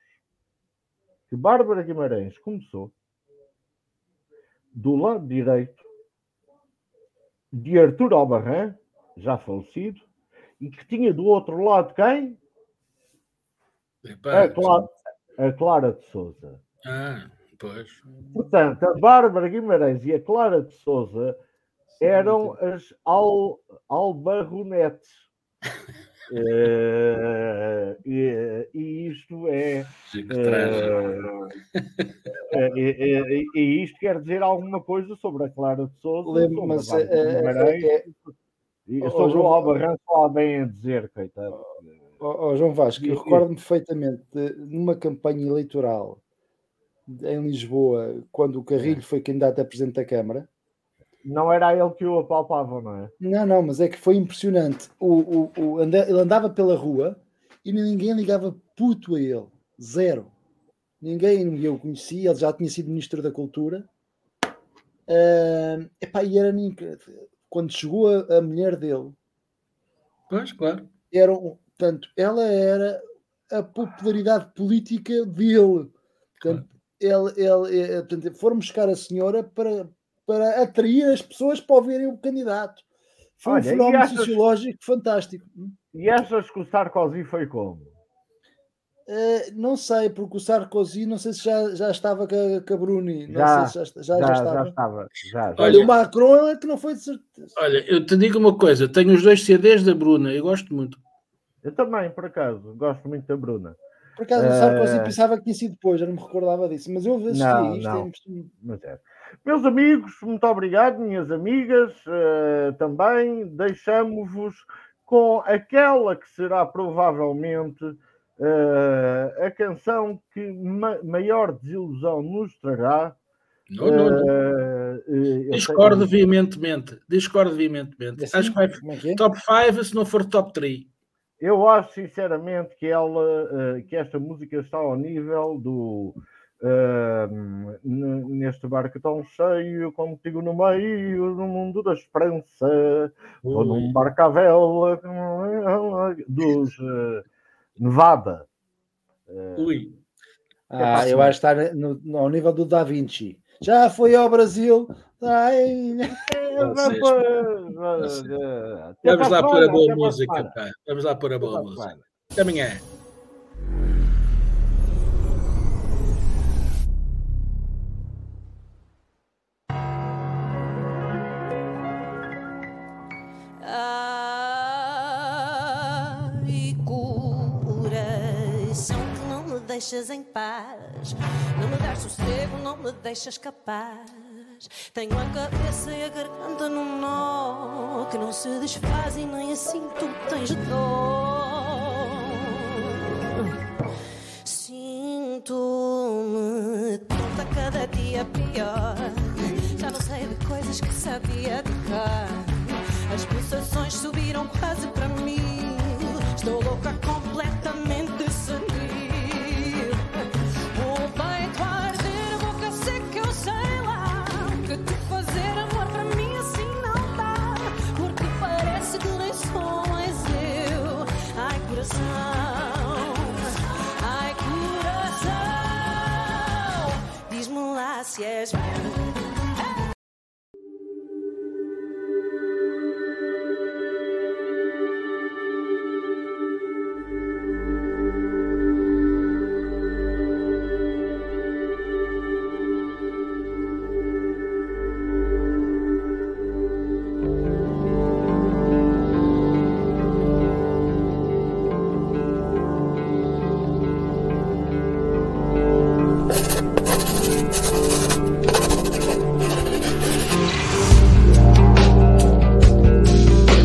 que Bárbara Guimarães começou do lado direito de Artur Albarran, já falecido, e que tinha do outro lado quem? a, Clara, a Clara de Souza. Ah, pois. Portanto, a Bárbara Guimarães e a Clara de Souza eram as al, albarronetes. Uh, e, e, isto é, uh, e, e, isto quer dizer alguma coisa sobre a Clara de Souza, Lembro, mas é, é, é, oh, sobre João, o Albarrão só há bem a dizer, coitado. Oh, oh, João Vasco, eu recordo-me perfeitamente de, numa campanha eleitoral em Lisboa, quando o Carrilho foi candidato a presidente da Câmara. Não era ele que o apalpava, não é? Não, não, mas é que foi impressionante. O, o, o, ele andava pela rua e ninguém ligava puto a ele. Zero. Ninguém eu conhecia, ele já tinha sido Ministro da Cultura. Uh, epá, e era quando chegou a, a mulher dele. Pois, claro. Era, portanto, ela era a popularidade política dele. Portanto, claro. ele, ele, ele, portanto, foram buscar a senhora para, para atrair as pessoas para ouvirem o candidato. Foi Olha, um fenómeno achas, sociológico fantástico. E achas que o Sarkozy foi como? Uh, não sei, porque o Sarkozy não sei se já, já estava com a, com a Bruni. Não já, sei se já, já, já, já estava. Já estava já, Olha, o Macron é que não foi de certeza. Olha, eu te digo uma coisa: tenho os dois CDs da Bruna, eu gosto muito. Eu também, por acaso, gosto muito da Bruna. Por acaso, uh... o Sarkozy eh, pensava que tinha sido depois, eu não me recordava disso, mas eu assisti não, isto. Não. É... Meus amigos, muito obrigado, minhas amigas, uh, também deixamos-vos com aquela que será provavelmente uh, a canção que ma maior desilusão nos trará. Não, não, não. Uh, discordo sei... veementemente. Discordo veementemente. Assim, Acho que vai é, é top 5 se não for top 3. Eu acho sinceramente que ela, uh, que esta música está ao nível do uh, neste barco tão cheio, contigo no meio, no mundo da esperança, ou num barco à vela dos uh, Nevada. Uh, Ui. Ah, eu acho que está no, no, ao nível do Da Vinci. Já foi ao Brasil. Ai, Vamos lá pôr a boa música, pá. Vamos lá pôr a boa música. Até amanhã. Deixas em paz. Não me das sossego, não me deixas capaz. Tenho a cabeça e a garganta num nó que não se desfaz e nem assim tu tens dor. Sinto-me tonta cada dia pior. Já não sei de coisas que sabia de cá. As pulsações subiram quase para mim. Estou louca completamente yes.